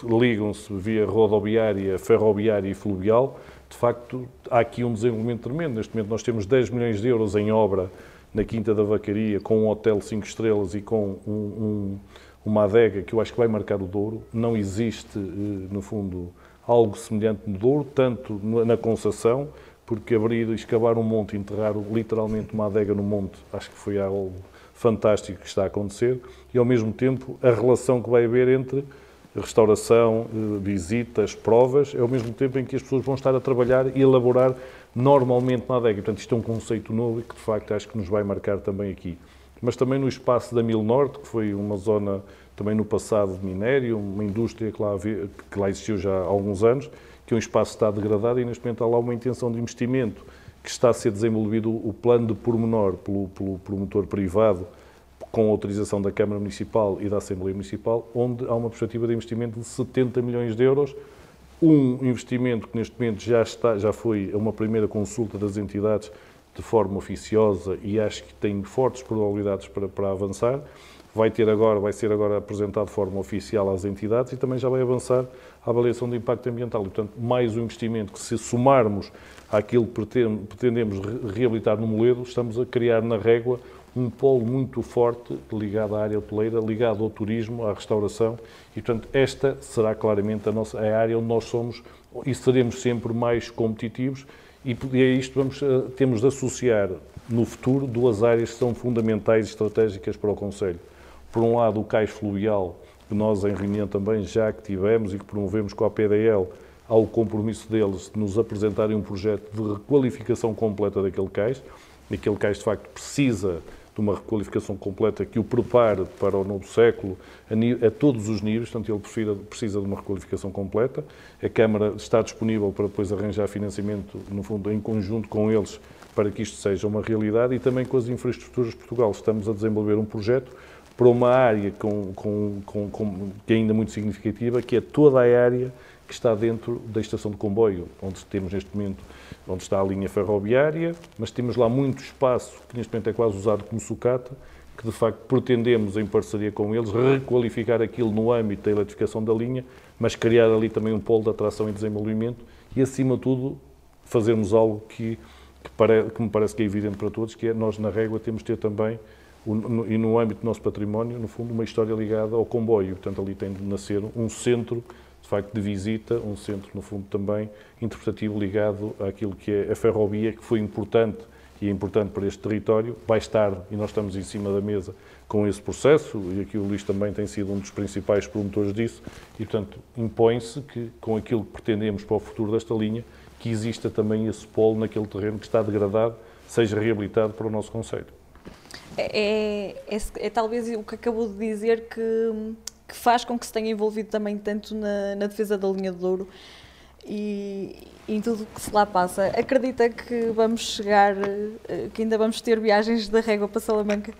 ligam-se via rodoviária, ferroviária e fluvial, de facto há aqui um desenvolvimento tremendo. Neste momento nós temos 10 milhões de euros em obra na Quinta da Vacaria, com um hotel 5 estrelas e com um, um, uma adega que eu acho que vai marcar o Douro. Não existe, eh, no fundo, algo semelhante no Douro, tanto na concessão, porque abrir, escavar um monte, enterrar literalmente uma adega no monte, acho que foi algo fantástico que está a acontecer, e ao mesmo tempo a relação que vai haver entre restauração, eh, visitas, provas, é ao mesmo tempo em que as pessoas vão estar a trabalhar e elaborar normalmente na adega. Portanto, isto é um conceito novo e que de facto acho que nos vai marcar também aqui. Mas também no espaço da Mil Norte, que foi uma zona também no passado de minério, uma indústria que lá, que lá existiu já há alguns anos, que é um espaço que está degradado e neste momento há lá uma intenção de investimento que está a ser desenvolvido o plano de pormenor pelo, pelo promotor privado com autorização da Câmara Municipal e da Assembleia Municipal, onde há uma perspectiva de investimento de 70 milhões de euros, um investimento que neste momento já, está, já foi uma primeira consulta das entidades de forma oficiosa e acho que tem fortes probabilidades para, para avançar. Vai, ter agora, vai ser agora apresentado de forma oficial às entidades e também já vai avançar a avaliação de impacto ambiental. E, portanto, mais um investimento que, se somarmos àquilo que pretendemos reabilitar no Moledo, estamos a criar na régua um polo muito forte ligado à área hoteleira, ligado ao turismo, à restauração, e portanto esta será claramente a, nossa, a área onde nós somos e seremos sempre mais competitivos e a isto vamos, eh, temos de associar no futuro duas áreas que são fundamentais e estratégicas para o Conselho. Por um lado, o cais fluvial, que nós em reunião também já que tivemos e que promovemos com a PDL, há o compromisso deles de nos apresentarem um projeto de requalificação completa daquele cais. Aquele cais, de facto, precisa de uma requalificação completa que o prepare para o novo século a, a todos os níveis, portanto ele precisa, precisa, de uma requalificação completa. A Câmara está disponível para depois arranjar financiamento, no fundo, em conjunto com eles, para que isto seja uma realidade e também com as infraestruturas de Portugal. Estamos a desenvolver um projeto para uma área com, com, com, com, que é ainda muito significativa, que é toda a área que está dentro da estação de comboio, onde temos neste momento onde está a linha ferroviária, mas temos lá muito espaço que neste momento é quase usado como sucata, que de facto pretendemos, em parceria com eles, requalificar aquilo no âmbito da eletrificação da linha, mas criar ali também um polo de atração e desenvolvimento e, acima de tudo, fazermos algo que, que, que me parece que é evidente para todos, que é nós na régua temos de ter também, e no âmbito do nosso património, no fundo, uma história ligada ao comboio. Portanto, ali tem de nascer um centro de facto, de visita, um centro, no fundo, também interpretativo ligado àquilo que é a ferrovia, que foi importante e é importante para este território. Vai estar, e nós estamos em cima da mesa com esse processo, e aqui o Luís também tem sido um dos principais promotores disso, e, portanto, impõe-se que, com aquilo que pretendemos para o futuro desta linha, que exista também esse polo naquele terreno que está degradado, seja reabilitado para o nosso Conselho. É, é, é, é talvez o que acabou de dizer que que faz com que se tenha envolvido também tanto na, na defesa da linha de Douro e, e em tudo o que se lá passa. Acredita que vamos chegar, eh, que ainda vamos ter viagens da régua para Salamanca?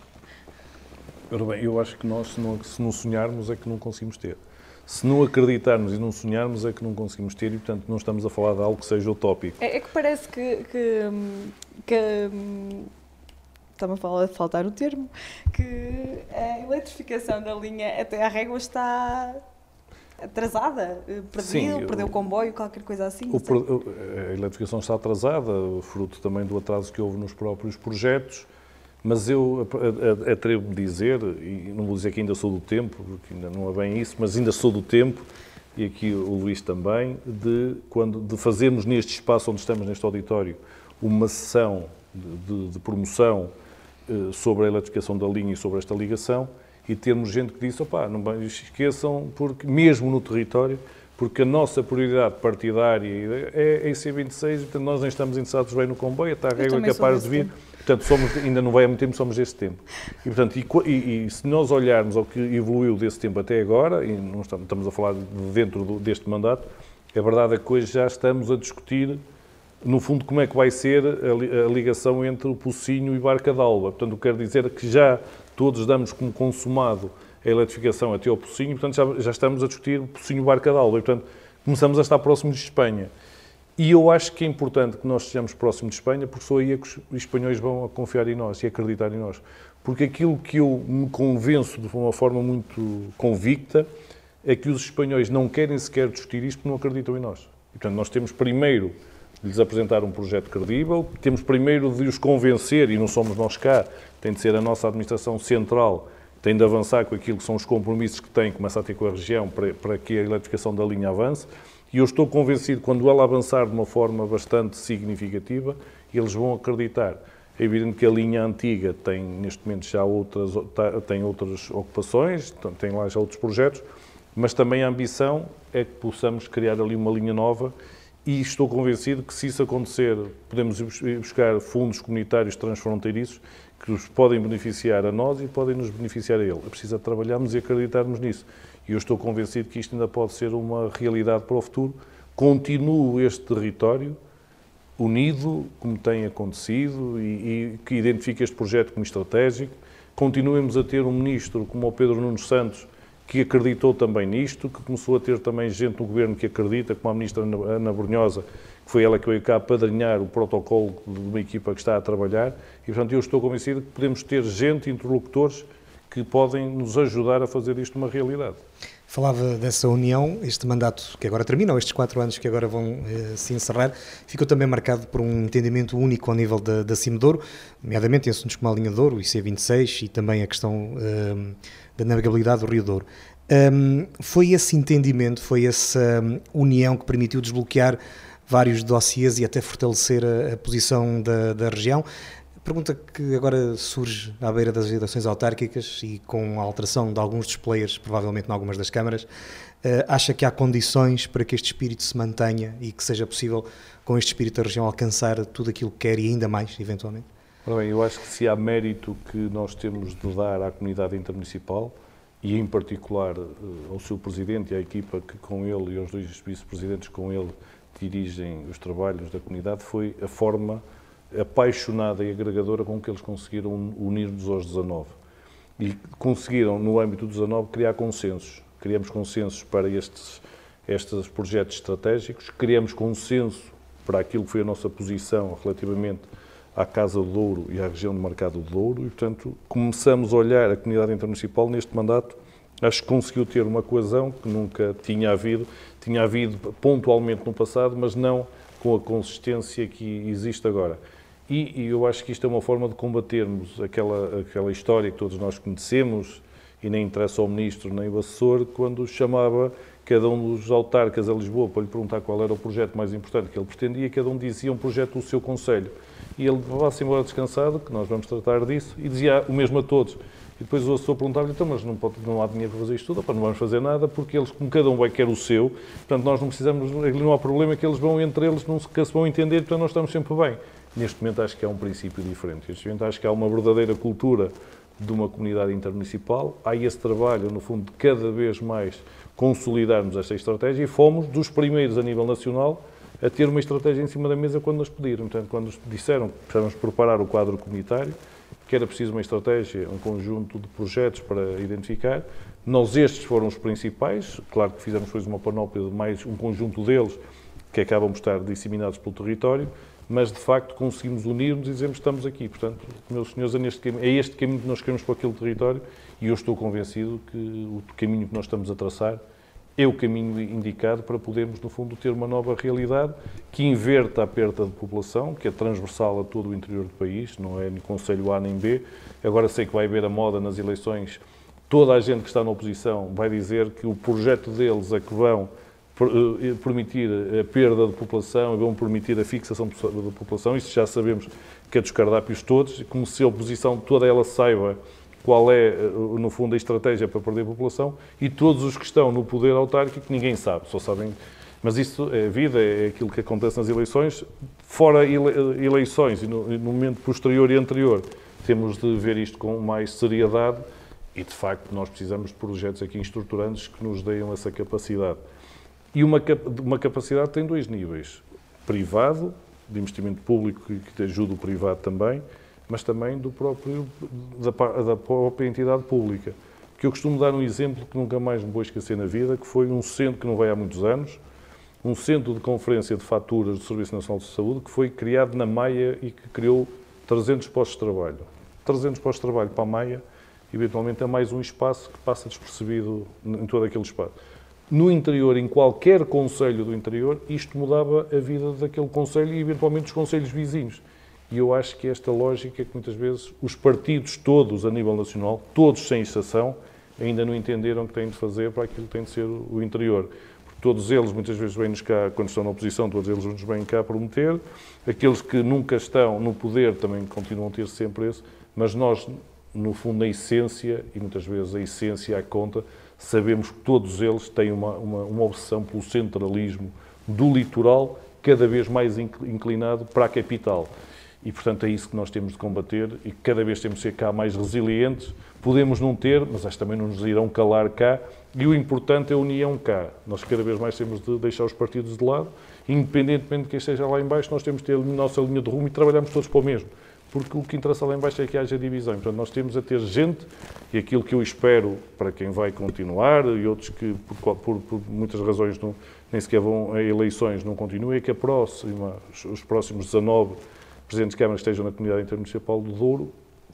Ora bem, eu acho que nós, se não, se não sonharmos, é que não conseguimos ter. Se não acreditarmos e não sonharmos, é que não conseguimos ter e, portanto, não estamos a falar de algo que seja utópico. É, é que parece que, que, que está-me a faltar o termo, que a eletrificação da linha até à régua está atrasada, perdeu, Sim, perdeu o comboio, qualquer coisa assim. O, a eletrificação está atrasada, fruto também do atraso que houve nos próprios projetos, mas eu atrevo-me a dizer, e não vou dizer que ainda sou do tempo, porque ainda não é bem isso, mas ainda sou do tempo, e aqui o Luís também, de, quando, de fazermos neste espaço onde estamos, neste auditório, uma sessão de, de, de promoção eh, sobre a eletrificação da linha e sobre esta ligação e termos gente que disse, opá, não esqueçam, porque mesmo no território, porque a nossa prioridade partidária é a IC26, portanto nós nem estamos interessados bem no comboio, está a régua capaz de vir, tempo. portanto somos, ainda não vai há muito tempo, somos desse tempo. E, portanto, e, e, se nós olharmos ao que evoluiu desse tempo até agora, e não estamos, estamos a falar dentro deste mandato, a verdade é que hoje já estamos a discutir no fundo, como é que vai ser a ligação entre o Pocinho e Barca d'Alba. Portanto, quero dizer que já todos damos como consumado a eletrificação até ao Pocinho, portanto, já, já estamos a discutir o Pocinho-Barca d'Alba. Portanto, começamos a estar próximos de Espanha. E eu acho que é importante que nós estejamos próximos de Espanha, porque só aí é que os espanhóis vão confiar em nós e acreditar em nós. Porque aquilo que eu me convenço de uma forma muito convicta é que os espanhóis não querem sequer discutir isto porque não acreditam em nós. E, portanto, nós temos primeiro lhes apresentar um projeto credível. Temos primeiro de os convencer, e não somos nós cá, tem de ser a nossa administração central, tem de avançar com aquilo que são os compromissos que tem, começa a ter com a região, para, para que a eletrificação da linha avance. E eu estou convencido quando ela avançar de uma forma bastante significativa, eles vão acreditar. É evidente que a linha antiga tem, neste momento, já outras, tem outras ocupações, tem lá já outros projetos, mas também a ambição é que possamos criar ali uma linha nova e estou convencido que, se isso acontecer, podemos buscar fundos comunitários transfronteiriços que nos podem beneficiar a nós e podem nos beneficiar a ele. É preciso trabalharmos e acreditarmos nisso. E eu estou convencido que isto ainda pode ser uma realidade para o futuro. Continuo este território unido, como tem acontecido, e, e que identifique este projeto como estratégico. Continuemos a ter um ministro como o Pedro Nunes Santos, que acreditou também nisto, que começou a ter também gente no governo que acredita, como a ministra Ana Brunhosa, que foi ela que veio cá padrinhar o protocolo de uma equipa que está a trabalhar, e portanto eu estou convencido que podemos ter gente, interlocutores, que podem nos ajudar a fazer isto uma realidade. Falava dessa união, este mandato que agora termina, ou estes quatro anos que agora vão eh, se encerrar, ficou também marcado por um entendimento único ao nível da, da Cimedouro, nomeadamente em assuntos como a linha Douro, o IC26 e também a questão eh, da navegabilidade do Rio Douro. Um, foi esse entendimento, foi essa hum, união que permitiu desbloquear vários dossiês e até fortalecer a, a posição da, da, região. Pergunta que agora surge à beira das eleições autárquicas e com a alteração de alguns dos players, provavelmente em algumas das câmaras, uh, acha que há condições para que este espírito se mantenha e que seja possível, com este espírito da região, alcançar tudo aquilo que quer e ainda mais, eventualmente? Ora bem, eu acho que se há mérito que nós temos de dar à comunidade intermunicipal, e em particular eh, ao seu presidente e à equipa que com ele e aos dois vice-presidentes com ele dirigem os trabalhos da comunidade, foi a forma apaixonada e agregadora com que eles conseguiram unir-nos aos 19. E conseguiram, no âmbito dos 19, criar consensos. Criamos consensos para estes, estes projetos estratégicos, criamos consenso para aquilo que foi a nossa posição relativamente à Casa do Douro e à região do Mercado do Douro e, portanto, começamos a olhar a comunidade intermunicipal neste mandato, acho que conseguiu ter uma coesão que nunca tinha havido, tinha havido pontualmente no passado, mas não com a consistência que existe agora. E, e, eu acho que isto é uma forma de combatermos aquela, aquela história que todos nós conhecemos, e nem interessa ao Ministro nem ao assessor, quando chamava cada um dos autarcas a Lisboa para lhe perguntar qual era o projeto mais importante que ele pretendia, cada um dizia um projeto do seu Conselho. E ele vá-se embora descansado, que nós vamos tratar disso, e dizia o mesmo a todos. E depois o assessor perguntava-lhe, então, mas não, pode, não há dinheiro para fazer isto tudo, não vamos fazer nada, porque eles, como cada um vai querer o seu, portanto, nós não precisamos, não há problema que eles vão, entre eles, não se, se vão entender, portanto, nós estamos sempre bem. Neste momento acho que há um princípio diferente. Neste momento acho que há uma verdadeira cultura de uma comunidade intermunicipal. Há esse trabalho, no fundo, de cada vez mais consolidarmos esta estratégia e fomos dos primeiros a nível nacional a ter uma estratégia em cima da mesa quando nos pediram. Portanto, quando nos disseram que precisávamos preparar o quadro comunitário, que era preciso uma estratégia, um conjunto de projetos para identificar, nós estes foram os principais. Claro que fizemos depois uma panóplia de mais um conjunto deles que acabam por estar disseminados pelo território, mas de facto conseguimos unir-nos e dizemos que estamos aqui. Portanto, meus senhores, é, neste, é este caminho que nós queremos para aquele território e eu estou convencido que o caminho que nós estamos a traçar é o caminho indicado para podermos, no fundo, ter uma nova realidade que inverta a perda de população, que é transversal a todo o interior do país, não é nem Conselho A nem B. Agora sei que vai haver a moda nas eleições, toda a gente que está na oposição vai dizer que o projeto deles é que vão permitir a perda de população vão permitir a fixação da população. Isso já sabemos que é dos cardápios todos, como se a oposição toda ela saiba qual é, eh, no fundo, a estratégia para perder a população e todos os que estão no poder autárquico ninguém sabe, só sabem. Mas isso é vida, é aquilo que acontece nas eleições. Fora eleições e no momento posterior e anterior, temos de ver isto com mais seriedade e, de facto, nós precisamos de projetos aqui estruturantes que nos deem essa capacidade. E uma, uma capacidade tem dois níveis: privado, de investimento público que ajuda o privado também, mas também do próprio, da, da própria entidade pública. Que eu costumo dar um exemplo que nunca mais me vou esquecer na vida, que foi um centro que não vai há muitos anos, um centro de conferência de faturas do Serviço Nacional de Saúde, que foi criado na Maia e que criou 300 postos de trabalho. 300 postos de trabalho para a Maia, eventualmente é mais um espaço que passa despercebido em todo aquele espaço no interior, em qualquer conselho do interior, isto mudava a vida daquele conselho e eventualmente dos conselhos vizinhos. E eu acho que esta lógica que muitas vezes os partidos todos a nível nacional, todos sem exceção, ainda não entenderam que têm de fazer para aquilo que tem de ser o interior. Porque todos eles, muitas vezes, vêm-nos cá, quando estão na oposição, todos eles nos vêm cá prometer. Aqueles que nunca estão no poder também continuam a ter sempre esse. Mas nós, no fundo, a essência, e muitas vezes a essência à conta, sabemos que todos eles têm uma, uma, uma obsessão pelo centralismo do litoral, cada vez mais inclinado para a capital. E, portanto, é isso que nós temos de combater e cada vez temos de ser cá mais resilientes. Podemos não ter, mas acho que também não nos irão calar cá. E o importante é a união cá. Nós cada vez mais temos de deixar os partidos de lado, independentemente de quem esteja lá embaixo, nós temos de ter a nossa linha de rumo e trabalhamos todos para o mesmo porque o que interessa lá embaixo é que haja divisão. Portanto, nós temos a ter gente, e aquilo que eu espero para quem vai continuar, e outros que, por, por, por muitas razões, não, nem sequer vão a eleições, não continuem, é que a próxima, os próximos 19 presidentes de Câmara que estejam na Comunidade Intermunicipal do Douro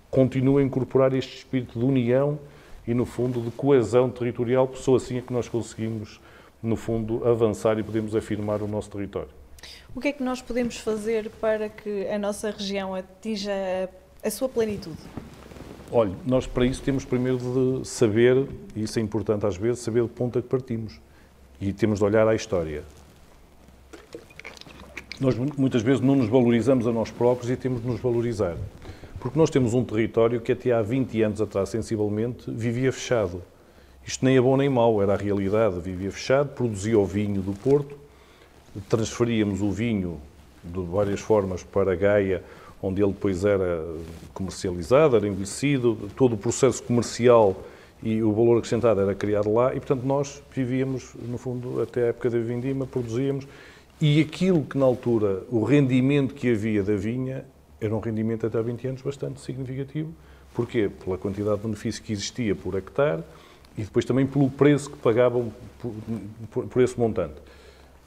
continuem a incorporar este espírito de união e, no fundo, de coesão territorial, porque só assim é que nós conseguimos, no fundo, avançar e podemos afirmar o nosso território. O que é que nós podemos fazer para que a nossa região atinja a sua plenitude? Olha, nós para isso temos primeiro de saber, e isso é importante às vezes, saber de ponto a que partimos. E temos de olhar à história. Nós muitas vezes não nos valorizamos a nós próprios e temos de nos valorizar. Porque nós temos um território que até há 20 anos atrás, sensivelmente, vivia fechado. Isto nem é bom nem mau, era a realidade. Vivia fechado, produzia o vinho do Porto, transferíamos o vinho de várias formas para Gaia onde ele depois era comercializado, era envelhecido, todo o processo comercial e o valor acrescentado era criado lá e, portanto, nós vivíamos, no fundo, até a época da vindima, produzíamos e aquilo que na altura, o rendimento que havia da vinha, era um rendimento até há 20 anos bastante significativo. Porquê? Pela quantidade de benefício que existia por hectare e depois também pelo preço que pagavam por, por, por esse montante.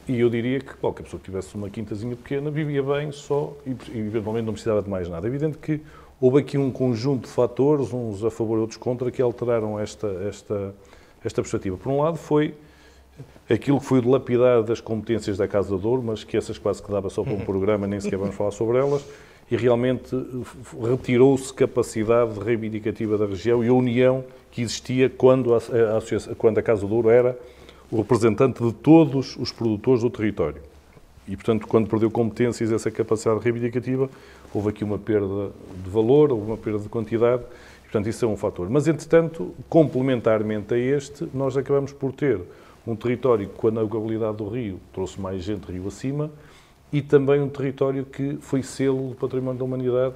E eu diria que qualquer pessoa que tivesse uma quintazinha pequena vivia bem só e, eventualmente não precisava de mais nada. É evidente que houve aqui um conjunto de fatores, uns a favor e outros contra, que alteraram esta, esta, esta perspectiva. Por um lado, foi aquilo que foi o dilapidar das competências da Casa de Ouro, mas que essas quase que dava só para um programa, nem sequer vamos falar sobre elas, e realmente retirou-se capacidade reivindicativa da região e a união que existia quando a, a, quando a Casa de Ouro era o representante de todos os produtores do território. E, portanto, quando perdeu competências, essa capacidade reivindicativa, houve aqui uma perda de valor, houve uma perda de quantidade, e, portanto, isso é um fator. Mas, entretanto, complementarmente a este, nós acabamos por ter um território que, com a navegabilidade do rio, trouxe mais gente rio acima, e também um território que foi selo do património da humanidade,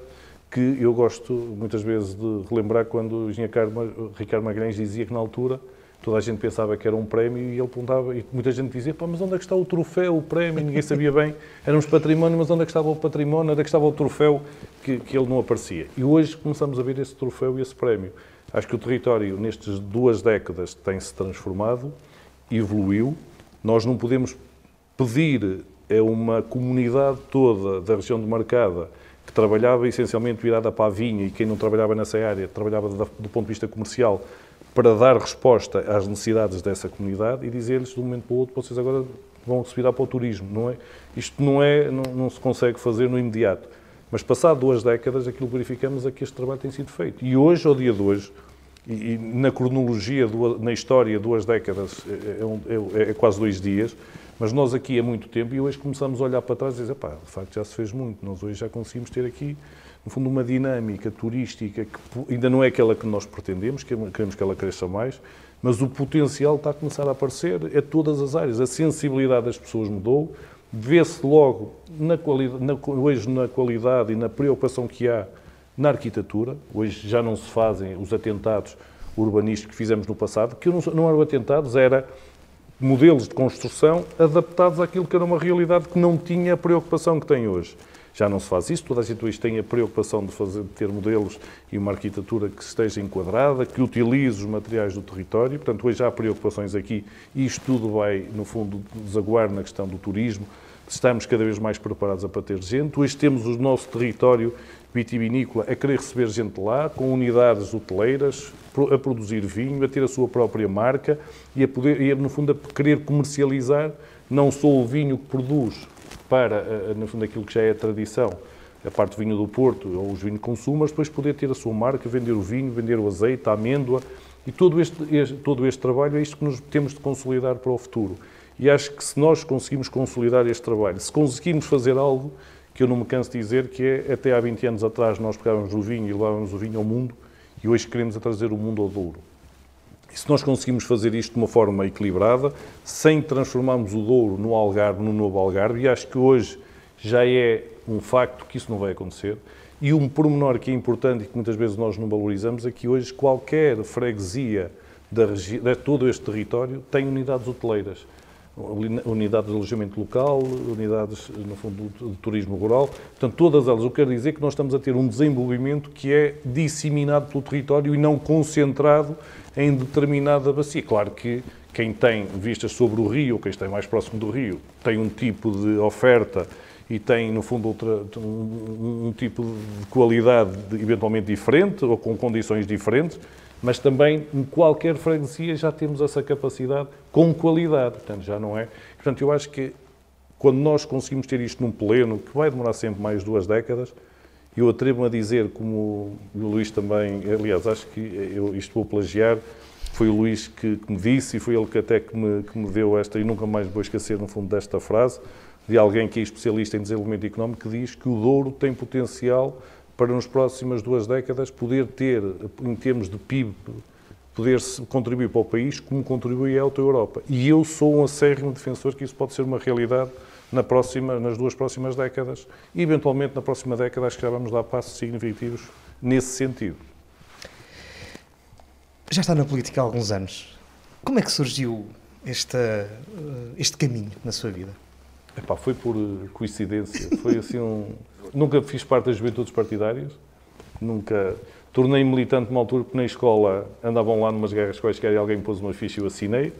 que eu gosto muitas vezes de relembrar quando o engenheiro Ricardo Magalhães dizia que, na altura, toda a gente pensava que era um prémio e ele perguntava, e muita gente dizia, Pá, mas onde é que está o troféu, o prémio? Ninguém sabia bem, éramos património, mas onde é que estava o património, onde é que estava o troféu que, que ele não aparecia? E hoje começamos a ver esse troféu e esse prémio. Acho que o território, nestas duas décadas, tem-se transformado, evoluiu. Nós não podemos pedir a uma comunidade toda da região de Marcada que trabalhava essencialmente virada para a vinha e quem não trabalhava nessa área trabalhava do ponto de vista comercial para dar resposta às necessidades dessa comunidade e dizer-lhes de um momento para o outro, vocês agora vão se virar para o turismo, não é? Isto não, é, não, não se consegue fazer no imediato. Mas passado duas décadas, aquilo que verificamos é que este trabalho tem sido feito. E hoje, ao dia de hoje, e, e na cronologia, na história, duas décadas é, é, é, é, quase dois dias, mas nós aqui há muito tempo e hoje começamos a olhar para trás e dizer, pá, de facto já se fez muito, nós hoje já conseguimos ter aqui no fundo, uma dinâmica turística que ainda não é aquela que nós pretendemos, queremos que ela cresça mais, mas o potencial está a começar a aparecer a todas as áreas. A sensibilidade das pessoas mudou, vê-se logo na na, hoje na qualidade e na preocupação que há na arquitetura. Hoje já não se fazem os atentados urbanísticos que fizemos no passado, que não, não eram atentados, era modelos de construção adaptados àquilo que era uma realidade que não tinha a preocupação que tem hoje já não se faz isso. Toda a gente hoje tem a preocupação de, fazer, de ter modelos e uma arquitetura que esteja enquadrada, que utilize os materiais do território. Portanto, hoje há preocupações aqui e isto tudo vai, no fundo, desaguar na questão do turismo. Estamos cada vez mais preparados para ter gente. Hoje temos o nosso território vitivinícola a querer receber gente lá, com unidades hoteleiras, a produzir vinho, a ter a sua própria marca e a poder, e no fundo, a querer comercializar não só o vinho que produz para, eh, no fundo, aquilo que já é a tradição, a parte do vinho do Porto ou os vinhos consumo, mas depois poder ter a sua marca, vender o vinho, vender o azeite, a amêndoa. E todo este, este, todo este trabalho é isto que nos temos de consolidar para o futuro. E acho que se nós conseguimos consolidar este trabalho, se conseguirmos fazer algo que eu não me canso de dizer, que é até há 20 anos atrás nós pegávamos o vinho e levávamos o vinho ao mundo e hoje queremos trazer o mundo ao Douro. E se nós conseguimos fazer isto de uma forma equilibrada, sem transformarmos o Douro no Algarve, no novo Algarve, e acho que hoje já é um facto que isso não vai acontecer. E um pormenor que é importante e que muitas vezes nós não valorizamos é que hoje qualquer freguesia de todo este território tem unidades hoteleiras unidades de alojamento local, unidades, no fundo, de turismo rural. Portanto, todas elas. Eu quero dizer que nós estamos a ter um desenvolvimento que é disseminado pelo território e não concentrado em determinada bacia. Claro que quem tem vistas sobre o rio, quem está mais próximo do rio, tem um tipo de oferta e tem, no fundo, outra, um, um tipo de qualidade eventualmente diferente ou com condições diferentes, mas também em qualquer freguesia já temos essa capacidade com qualidade. Portanto, já não é. Portanto, eu acho que quando nós conseguimos ter isto num pleno, que vai demorar sempre mais duas décadas, eu atrevo-me a dizer, como o Luís também, aliás, acho que eu isto vou plagiar, foi o Luís que, que me disse e foi ele que até que me, que me deu esta, e nunca mais vou esquecer, no fundo, desta frase, de alguém que é especialista em desenvolvimento económico, que diz que o Douro tem potencial para nas próximas duas décadas poder ter, em termos de PIB, poder contribuir para o país como contribui a Auto Europa. E eu sou um acérrimo defensor que isso pode ser uma realidade na próxima, nas duas próximas décadas e, eventualmente, na próxima década, acho que já vamos dar passos significativos nesse sentido. Já está na política há alguns anos. Como é que surgiu esta, este caminho na sua vida? Epá, foi por coincidência. Foi assim um... Nunca fiz parte das juventudes partidárias. Nunca tornei militante numa altura porque na escola andavam lá numas guerras quaisquer e alguém pôs uma ficha e eu assinei.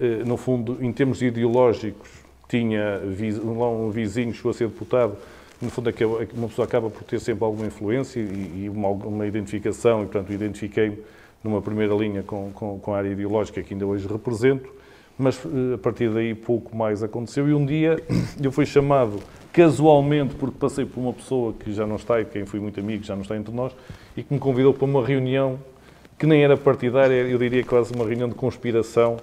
Eh, no fundo, em termos ideológicos, tinha um vizinho, chegou a ser deputado. No fundo, uma pessoa acaba por ter sempre alguma influência e uma, identificação, e portanto, identifiquei-me numa primeira linha com, com a área ideológica que ainda hoje represento mas eh, a partir daí pouco mais aconteceu. E um dia eu fui chamado casualmente, porque passei por uma pessoa que já não está e quem fui muito amigo, já não está entre nós, e que me convidou para uma reunião que nem era partidária, eu diria quase uma reunião de conspiração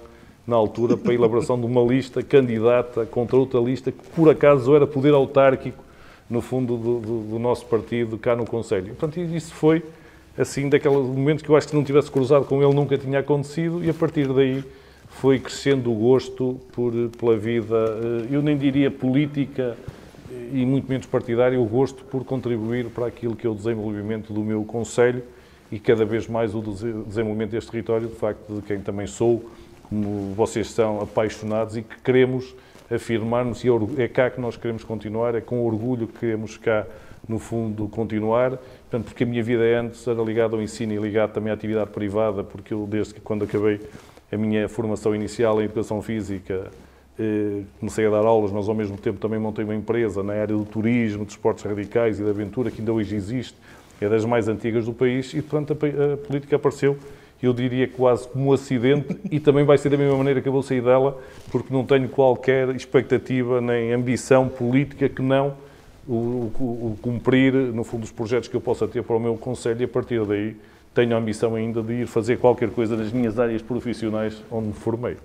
na altura para a elaboração de uma lista candidata contra outra lista que por acaso era poder autárquico no fundo do, do, do nosso partido cá no Conselho. Portanto, isso foi assim daqueles momentos que eu acho que se não tivesse cruzado com ele nunca tinha acontecido e a partir daí foi crescendo o gosto por, pela vida, eh, eu nem diria política e muito menos partidária, o gosto por contribuir para aquilo que é o desenvolvimento do meu Conselho e cada vez mais o desenvolvimento deste território, de facto, de quem também sou, como vocês são apaixonados e que queremos afirmar-nos, e é, é cá que nós queremos continuar, é com orgulho que queremos cá, no fundo, continuar, portanto, porque a minha vida antes era ligada ao ensino e ligada também à atividade privada, porque eu, desde que quando acabei a minha formação inicial em Educação Física, eh, comecei a dar aulas, mas ao mesmo tempo também montei uma empresa na área do turismo, de esportes radicais e da aventura, que ainda hoje existe, é das mais antigas do país, e portanto a, política apareceu, eu diria quase como um acidente, e também vai ser da mesma maneira que eu vou sair dela, porque não tenho qualquer expectativa nem ambição política que não o, o, o cumprir, no fundo, os projetos que eu possa ter para o meu Conselho, e a partir daí tenho a ambição ainda de ir fazer qualquer coisa nas minhas áreas profissionais onde me formei.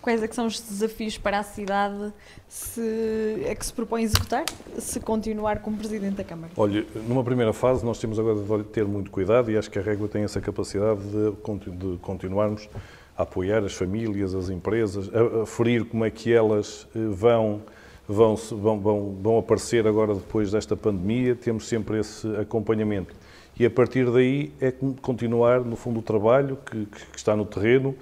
Quais é que são os desafios para a cidade se, é que se propõe executar se continuar como Presidente da Câmara? Olha, numa primeira fase nós temos agora de ter muito cuidado e acho que a Régua tem essa capacidade de, de continuarmos a apoiar as famílias, as empresas, a, a ferir como é que elas eh, vão, vão, vão, vão, vão aparecer agora depois desta pandemia, temos sempre esse acompanhamento e a partir daí é continuar, no fundo, o trabalho que, que está no terreno.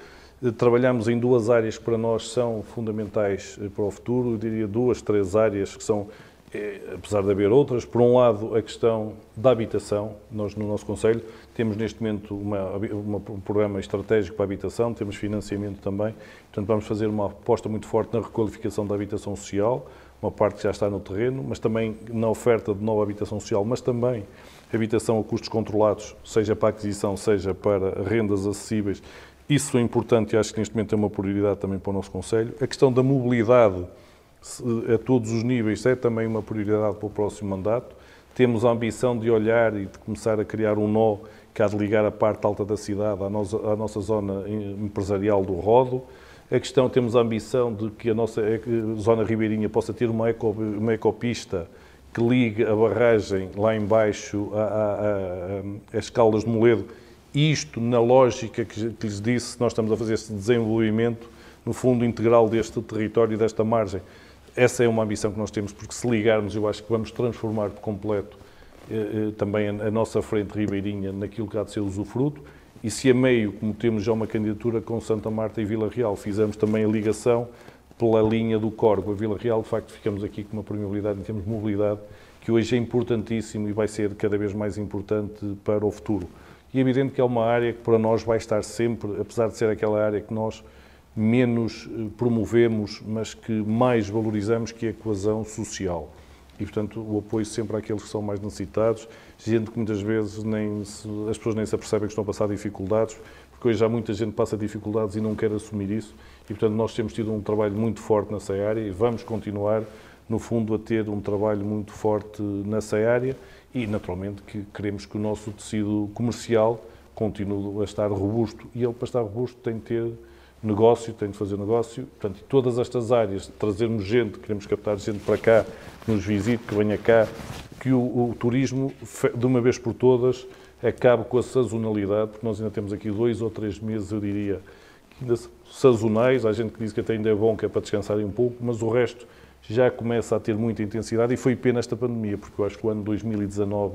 Eh, trabalhamos em duas áreas que para nós são fundamentais eh, para o futuro, eu diria duas, três áreas que são, eh, apesar de haver outras, por um lado a questão da habitação, nós no nosso Conselho temos neste momento uma, uma, um programa estratégico para a habitação, temos financiamento também, portanto vamos fazer uma aposta muito forte na requalificação da habitação social, uma parte que já está no terreno, mas também na oferta de nova habitação social, mas também habitação a custos controlados, seja para aquisição, seja para rendas acessíveis. Isso é importante e acho que neste momento é uma prioridade também para o nosso Conselho. A questão da mobilidade a todos os níveis é também uma prioridade para o próximo mandato. Temos a ambição de olhar e de começar a criar um nó que há de ligar a parte alta da cidade à nossa, à nossa zona empresarial do Rodo. A questão, temos a ambição de que a nossa zona ribeirinha possa ter uma, eco, uma ecopista que ligue a barragem lá embaixo às Caldas de Moledo, isto na lógica que, que lhes disse, nós estamos a fazer esse desenvolvimento, no fundo integral deste território e desta margem. Essa é uma ambição que nós temos, porque se ligarmos, eu acho que vamos transformar por completo eh, eh também a, a, nossa frente ribeirinha naquilo que há de ser usufruto. E se a meio, como temos já uma candidatura com Santa Marta e Vila Real, fizemos também a ligação, pela linha do Corgo a Vila Real, de facto ficamos aqui com uma permeabilidade em termos de mobilidade que hoje é importantíssimo e vai ser cada vez mais importante para o futuro. E é evidente que é uma área que para nós vai estar sempre, apesar de ser aquela área que nós menos eh, promovemos, mas que mais valorizamos, que é a coesão social. E, portanto, o apoio sempre àqueles que são mais necessitados, gente que muitas vezes nem se, as pessoas nem se apercebem que estão a passar dificuldades, porque hoje já muita gente passa dificuldades e não quer assumir isso. E, portanto, nós temos tido um trabalho muito forte nessa área e vamos continuar, no fundo, a ter um trabalho muito forte nessa área e, naturalmente, que queremos que o nosso tecido comercial continue a estar robusto. E ele, para estar robusto, tem de ter negócio, tem de fazer negócio. Portanto, todas estas áreas, trazermos gente, queremos captar gente para cá, que nos visite, que venha cá, que o, o turismo, de uma vez por todas, acabe com a sazonalidade, porque nós ainda temos aqui dois ou três meses, eu diria, ainda sazonais, há gente que diz que até ainda é bom, que é para descansarem um pouco, mas o resto já começa a ter muita intensidade e foi pena esta pandemia, porque eu acho que o ano 2019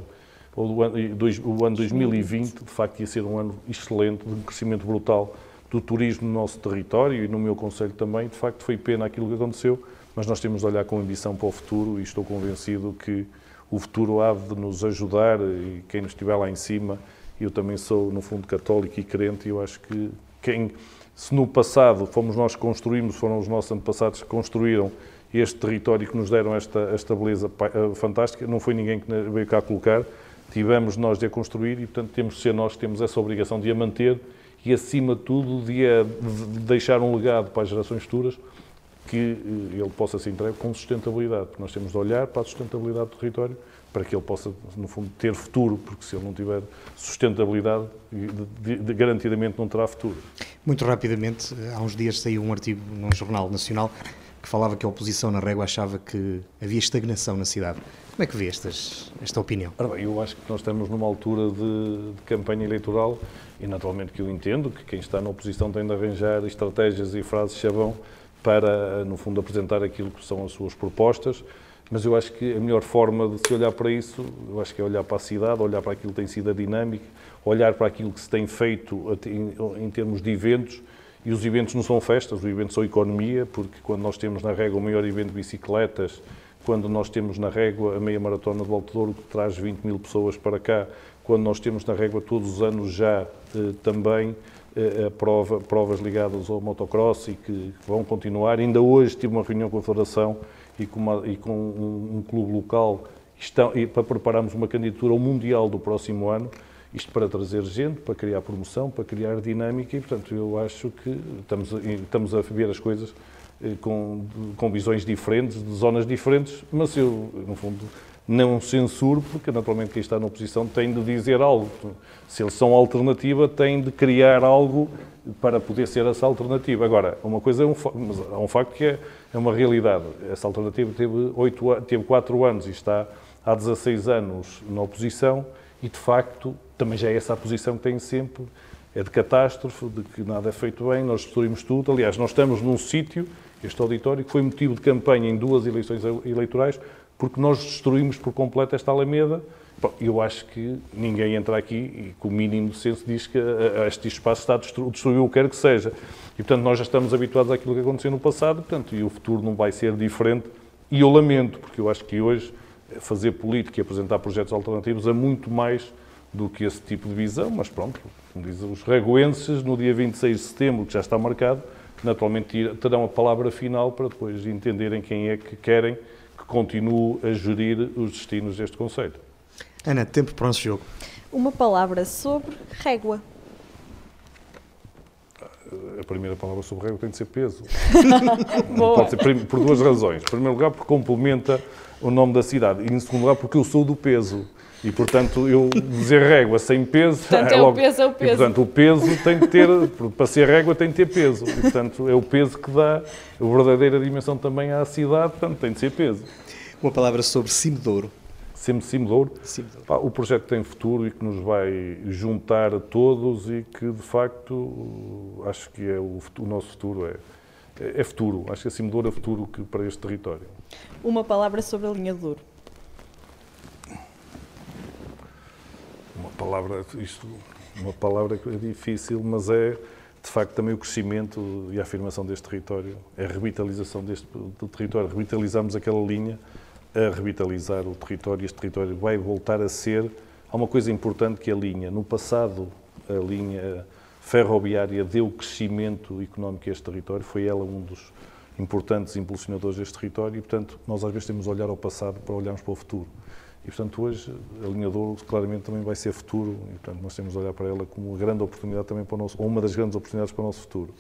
ou o ano, o ano 2020, de facto, ia ser um ano excelente, de um crescimento brutal do turismo no nosso território e no meu Conselho também. De facto, foi pena aquilo que aconteceu, mas nós temos de olhar com ambição para o futuro e estou convencido que o futuro há de nos ajudar e quem nos estiver lá em cima, eu também sou, no fundo, católico e crente e eu acho que quem, se no passado fomos nós que construímos, foram os nossos antepassados que construíram este território que nos deram esta, esta beleza eh, fantástica, não foi ninguém que veio cá colocar, tivemos nós de a construir e, portanto, temos de ser nós que temos essa obrigação de a manter e, acima de tudo, de, a, de deixar um legado para as gerações futuras que eh, ele possa ser entregue com sustentabilidade. Nós temos de olhar para a sustentabilidade do território para que ele possa, no fundo, ter futuro, porque se ele não tiver sustentabilidade, de, de, garantidamente não terá futuro. Muito rapidamente, há uns dias saiu um artigo num jornal nacional que falava que a oposição na Régua achava que havia estagnação na cidade. Como é que vê estas, esta opinião? Ora bem, eu acho que nós estamos numa altura de, de, campanha eleitoral e naturalmente que eu entendo que quem está na oposição tem de arranjar estratégias e frases chavão para, no fundo, apresentar aquilo que são as suas propostas, mas eu acho que a melhor forma de se olhar para isso, eu acho que é olhar para a cidade, olhar para aquilo que tem sido a dinâmica, olhar para aquilo que se tem feito em, termos de eventos, e os eventos não são festas, os eventos são economia, porque quando nós temos na régua o maior evento de bicicletas, quando nós temos na régua a meia maratona de Ouro, que traz 20 mil pessoas para cá, quando nós temos na régua todos os anos já eh, também eh, prova, provas ligadas ao motocross e que vão continuar. Ainda hoje tive uma reunião com a Federação e com, uma, e com um, um, clube local estão, para prepararmos uma candidatura ao Mundial do próximo ano, isto para trazer gente, para criar promoção, para criar dinâmica e, portanto, eu acho que estamos a, estamos a ver as coisas eh, com, com visões diferentes, de zonas diferentes, mas eu, no fundo, não censuro, porque naturalmente quem está na oposição tem de dizer algo. Se eles são alternativa, tem de criar algo para poder ser essa alternativa. Agora, uma coisa é um, mas há um facto que é, é uma realidade. Essa alternativa teve, oito, teve quatro anos e está há 16 anos na oposição e, de facto, também já é essa a posição que tem sempre. É de catástrofe, de que nada é feito bem, nós destruímos tudo. Aliás, nós estamos num sítio este auditório, que foi motivo de campanha em duas eleições eleitorais, porque nós destruímos por completo esta Alameda. Eu acho que ninguém entra aqui e, com o mínimo de senso, diz que este espaço está a destruir o que quer que seja. E, portanto, nós já estamos habituados àquilo que aconteceu no passado, portanto, e o futuro não vai ser diferente. E eu lamento, porque eu acho que hoje fazer política e apresentar projetos alternativos é muito mais do que esse tipo de visão, mas pronto, como dizem os regoenses, no dia 26 de setembro, que já está marcado, naturalmente terão a palavra final para depois entenderem quem é que querem que continue a gerir os destinos deste Conselho. Ana, tempo para o nosso jogo. Uma palavra sobre régua. A primeira palavra sobre régua tem de ser peso. Pode ser por duas razões. Em primeiro lugar, porque complementa o nome da cidade. E em segundo lugar, porque eu sou do peso. E, portanto, eu dizer régua sem peso... Portanto, é, é logo... o peso, é o peso. E, portanto, o peso tem que ter... Para ser régua tem que ter peso. E, portanto, é o peso que dá a verdadeira dimensão também à cidade. Portanto, tem de ser peso. Uma palavra sobre Cimedouro. Sempre Cimedouro? Cimedouro. O projeto tem futuro e que nos vai juntar a todos e que, de facto, acho que é o, o nosso futuro é, é futuro. Acho que a Cimedouro é futuro que, para este território. Uma palavra sobre a linha de Douro. Palavra, isto, uma palavra que é difícil, mas é de facto também o crescimento e a afirmação deste território, é a revitalização deste do território. Revitalizamos aquela linha a revitalizar o território. Este território vai voltar a ser. Há uma coisa importante que é a linha. No passado, a linha ferroviária deu crescimento económico a este território, foi ela um dos importantes impulsionadores deste território e, portanto, nós às vezes temos de olhar ao passado para olharmos para o futuro. E, portanto, hoje a linha Douro claramente também vai ser futuro e, portanto, nós temos de olhar para ela como uma grande oportunidade também para o nosso, ou uma das grandes oportunidades para o nosso futuro.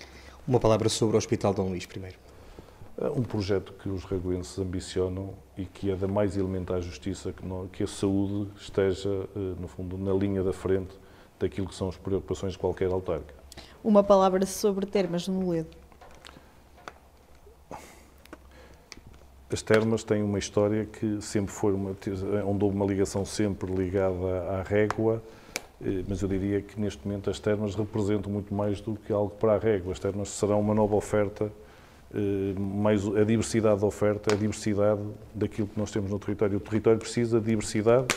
Uma palavra sobre o Hospital Dom Luís, primeiro. É um projeto que os regoenses ambicionam e que é da mais elementar justiça que, que a saúde esteja, eh, no fundo, na linha da frente daquilo que são as preocupações de qualquer autarca. Uma palavra sobre termas no Moledo. As termas têm uma história que sempre foi uma, onde houve uma ligação sempre ligada à régua, eh, mas eu diria que neste momento as termas representam muito mais do que algo para a régua. As termas serão uma nova oferta eh, mais a diversidade da oferta, a diversidade daquilo que nós temos no território. O território precisa de diversidade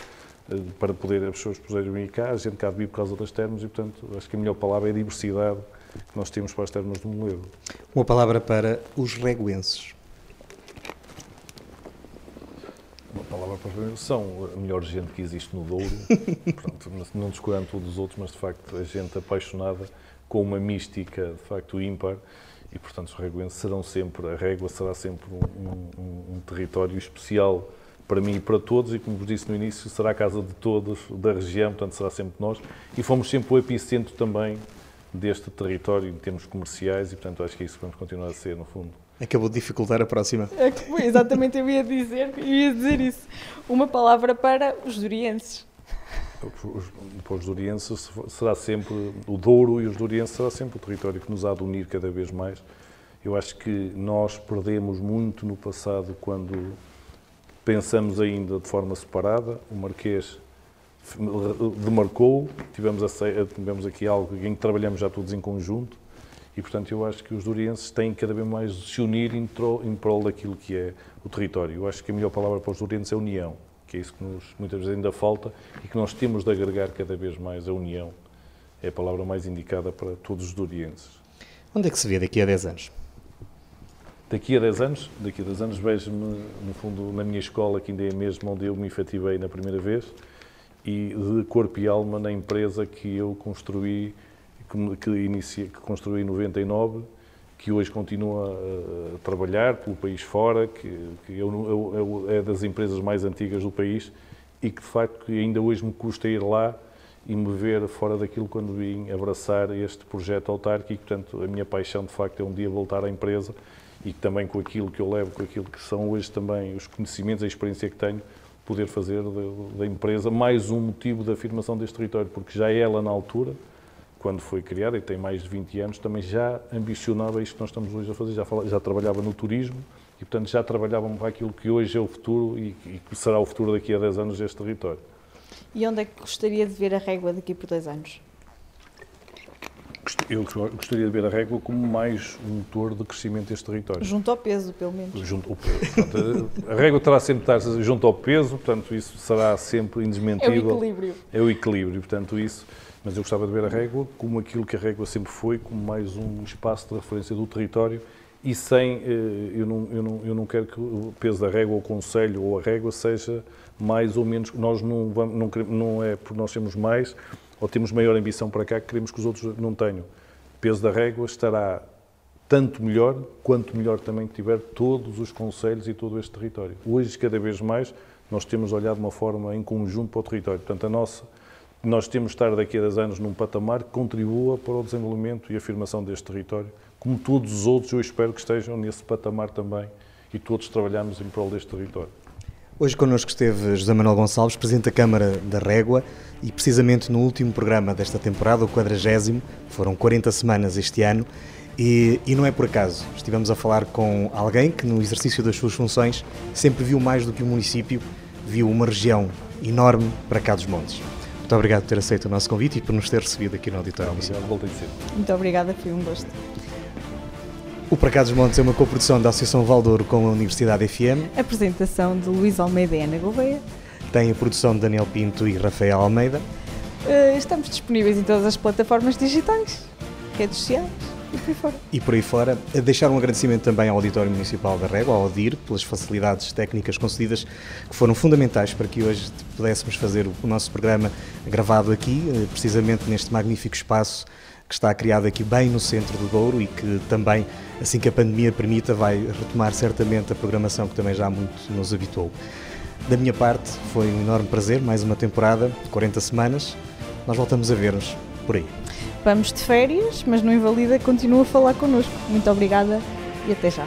eh, para poder as pessoas poderem vir cá, a gente cá vive por causa das termas e, portanto, acho que a melhor palavra é diversidade que nós temos para as termas do Moledo. Uma palavra para os reguenses. Uma palavra para os. São a melhor gente que existe no Douro, Pronto, não descurando todos os outros, mas de facto a gente apaixonada com uma mística de facto ímpar e portanto os reguenses serão sempre, a régua será sempre um, um, um território especial para mim e para todos, e como vos disse no início, será a casa de todos da região, portanto será sempre nós, e fomos sempre o epicentro também deste território em termos comerciais, e portanto acho que é isso que vamos continuar a ser, no fundo. Acabou de dificultar a próxima. É exatamente, eu ia dizer, eu ia dizer isso. Uma palavra para os durienses. Para os durienses será sempre o Douro e os durienses será sempre o território que nos há de unir cada vez mais. Eu acho que nós perdemos muito no passado quando pensamos ainda de forma separada. O Marquês demarcou, tivemos, a, tivemos aqui algo em que trabalhamos já todos em conjunto e, portanto, eu acho que os durienses têm cada vez mais de se unir em, tro, em prol daquilo que é o território. Eu acho que a melhor palavra para os durienses é união, que é isso que nos, muitas vezes ainda falta e que nós temos de agregar cada vez mais a união. É a palavra mais indicada para todos os durienses. Onde é que se vê daqui a 10 anos? Daqui a 10 anos, daqui a 10 anos vejo-me, no fundo, na minha escola, que ainda é mesmo onde eu me efetivei na primeira vez, e de corpo e alma na empresa que eu construí, que, que, inicia, que construí em 99, que hoje continua a, trabalhar pelo país fora, que, que eu, eu, eu, é das empresas mais antigas do país e que, de facto, ainda hoje me custa ir lá e me ver fora daquilo quando vim abraçar este projeto autárquico. Portanto, a minha paixão, de facto, é um dia voltar à empresa e que também com aquilo que eu levo, com aquilo que são hoje também os conhecimentos, a experiência que tenho, poder fazer da, da empresa mais um motivo de afirmação deste território, porque já ela na altura, quando foi criada, e tem mais de 20 anos, também já ambicionava isto que nós estamos hoje a fazer, já, já trabalhava no turismo e, portanto, já trabalhava para aquilo que hoje é o futuro e, e que será o futuro daqui a 10 anos deste território. E onde é que gostaria de ver a régua daqui por 10 anos? Eu gostaria de ver a régua como mais um motor de crescimento deste território. Junto ao peso, pelo menos. Junto ao peso. Portanto, a régua terá sempre de estar junto ao peso, portanto, isso será sempre indesmentível. É o equilíbrio. É o equilíbrio, portanto, isso. Mas eu gostava de ver a régua como aquilo que a régua sempre foi, como mais um espaço de referência do território e sem. Eh, eu não, eu não, eu não quero que o peso da régua, o conselho, ou a régua seja mais ou menos. Nós não, vamos, não, não é por nós sermos mais ou temos maior ambição para cá que queremos que os outros não tenham. O peso da régua estará tanto melhor quanto melhor também tiver todos os conselhos e todo este território. Hoje, cada vez mais, nós temos olhado de uma forma em conjunto para o território. Portanto, a nossa, nós temos de estar daqui a 10 anos num patamar que contribua para o desenvolvimento e afirmação deste território, como todos os outros, eu espero que estejam nesse patamar também e todos trabalhamos em prol deste território. Hoje connosco esteve José Manuel Gonçalves, Presidente da Câmara da Régua, e precisamente no último programa desta temporada, o 40 foram 40 semanas este ano, e, e, não é por acaso. Estivemos a falar com alguém que, no exercício das suas funções, sempre viu mais do que o município, viu uma região enorme para cá dos montes. Muito obrigado por ter aceito o nosso convite e por nos ter recebido aqui no Auditório Municipal. Muito obrigada, foi um gosto. O Para Cá dos Montes é uma coprodução da Associação Valdouro com a Universidade FM. Apresentação de Luís Almeida e Ana Gouveia. Tem a produção de Daniel Pinto e Rafael Almeida. Uh, estamos disponíveis em todas as plataformas digitais, redes sociais e por aí fora. E por aí fora. Deixar um agradecimento também ao Auditório Municipal da Régua, ao AUDIR, pelas facilidades técnicas concedidas que foram fundamentais para que hoje pudéssemos fazer o nosso programa gravado aqui, eh, precisamente neste magnífico espaço que está criado aqui bem no centro do Douro e que também, assim que a pandemia permita, vai retomar certamente a programação que também já muito nos habituou. Da minha parte, foi um enorme prazer, mais uma temporada, 40 semanas. Nós voltamos a ver-nos por aí. Vamos de férias, mas não invalida, continua a falar connosco. Muito obrigada e até já.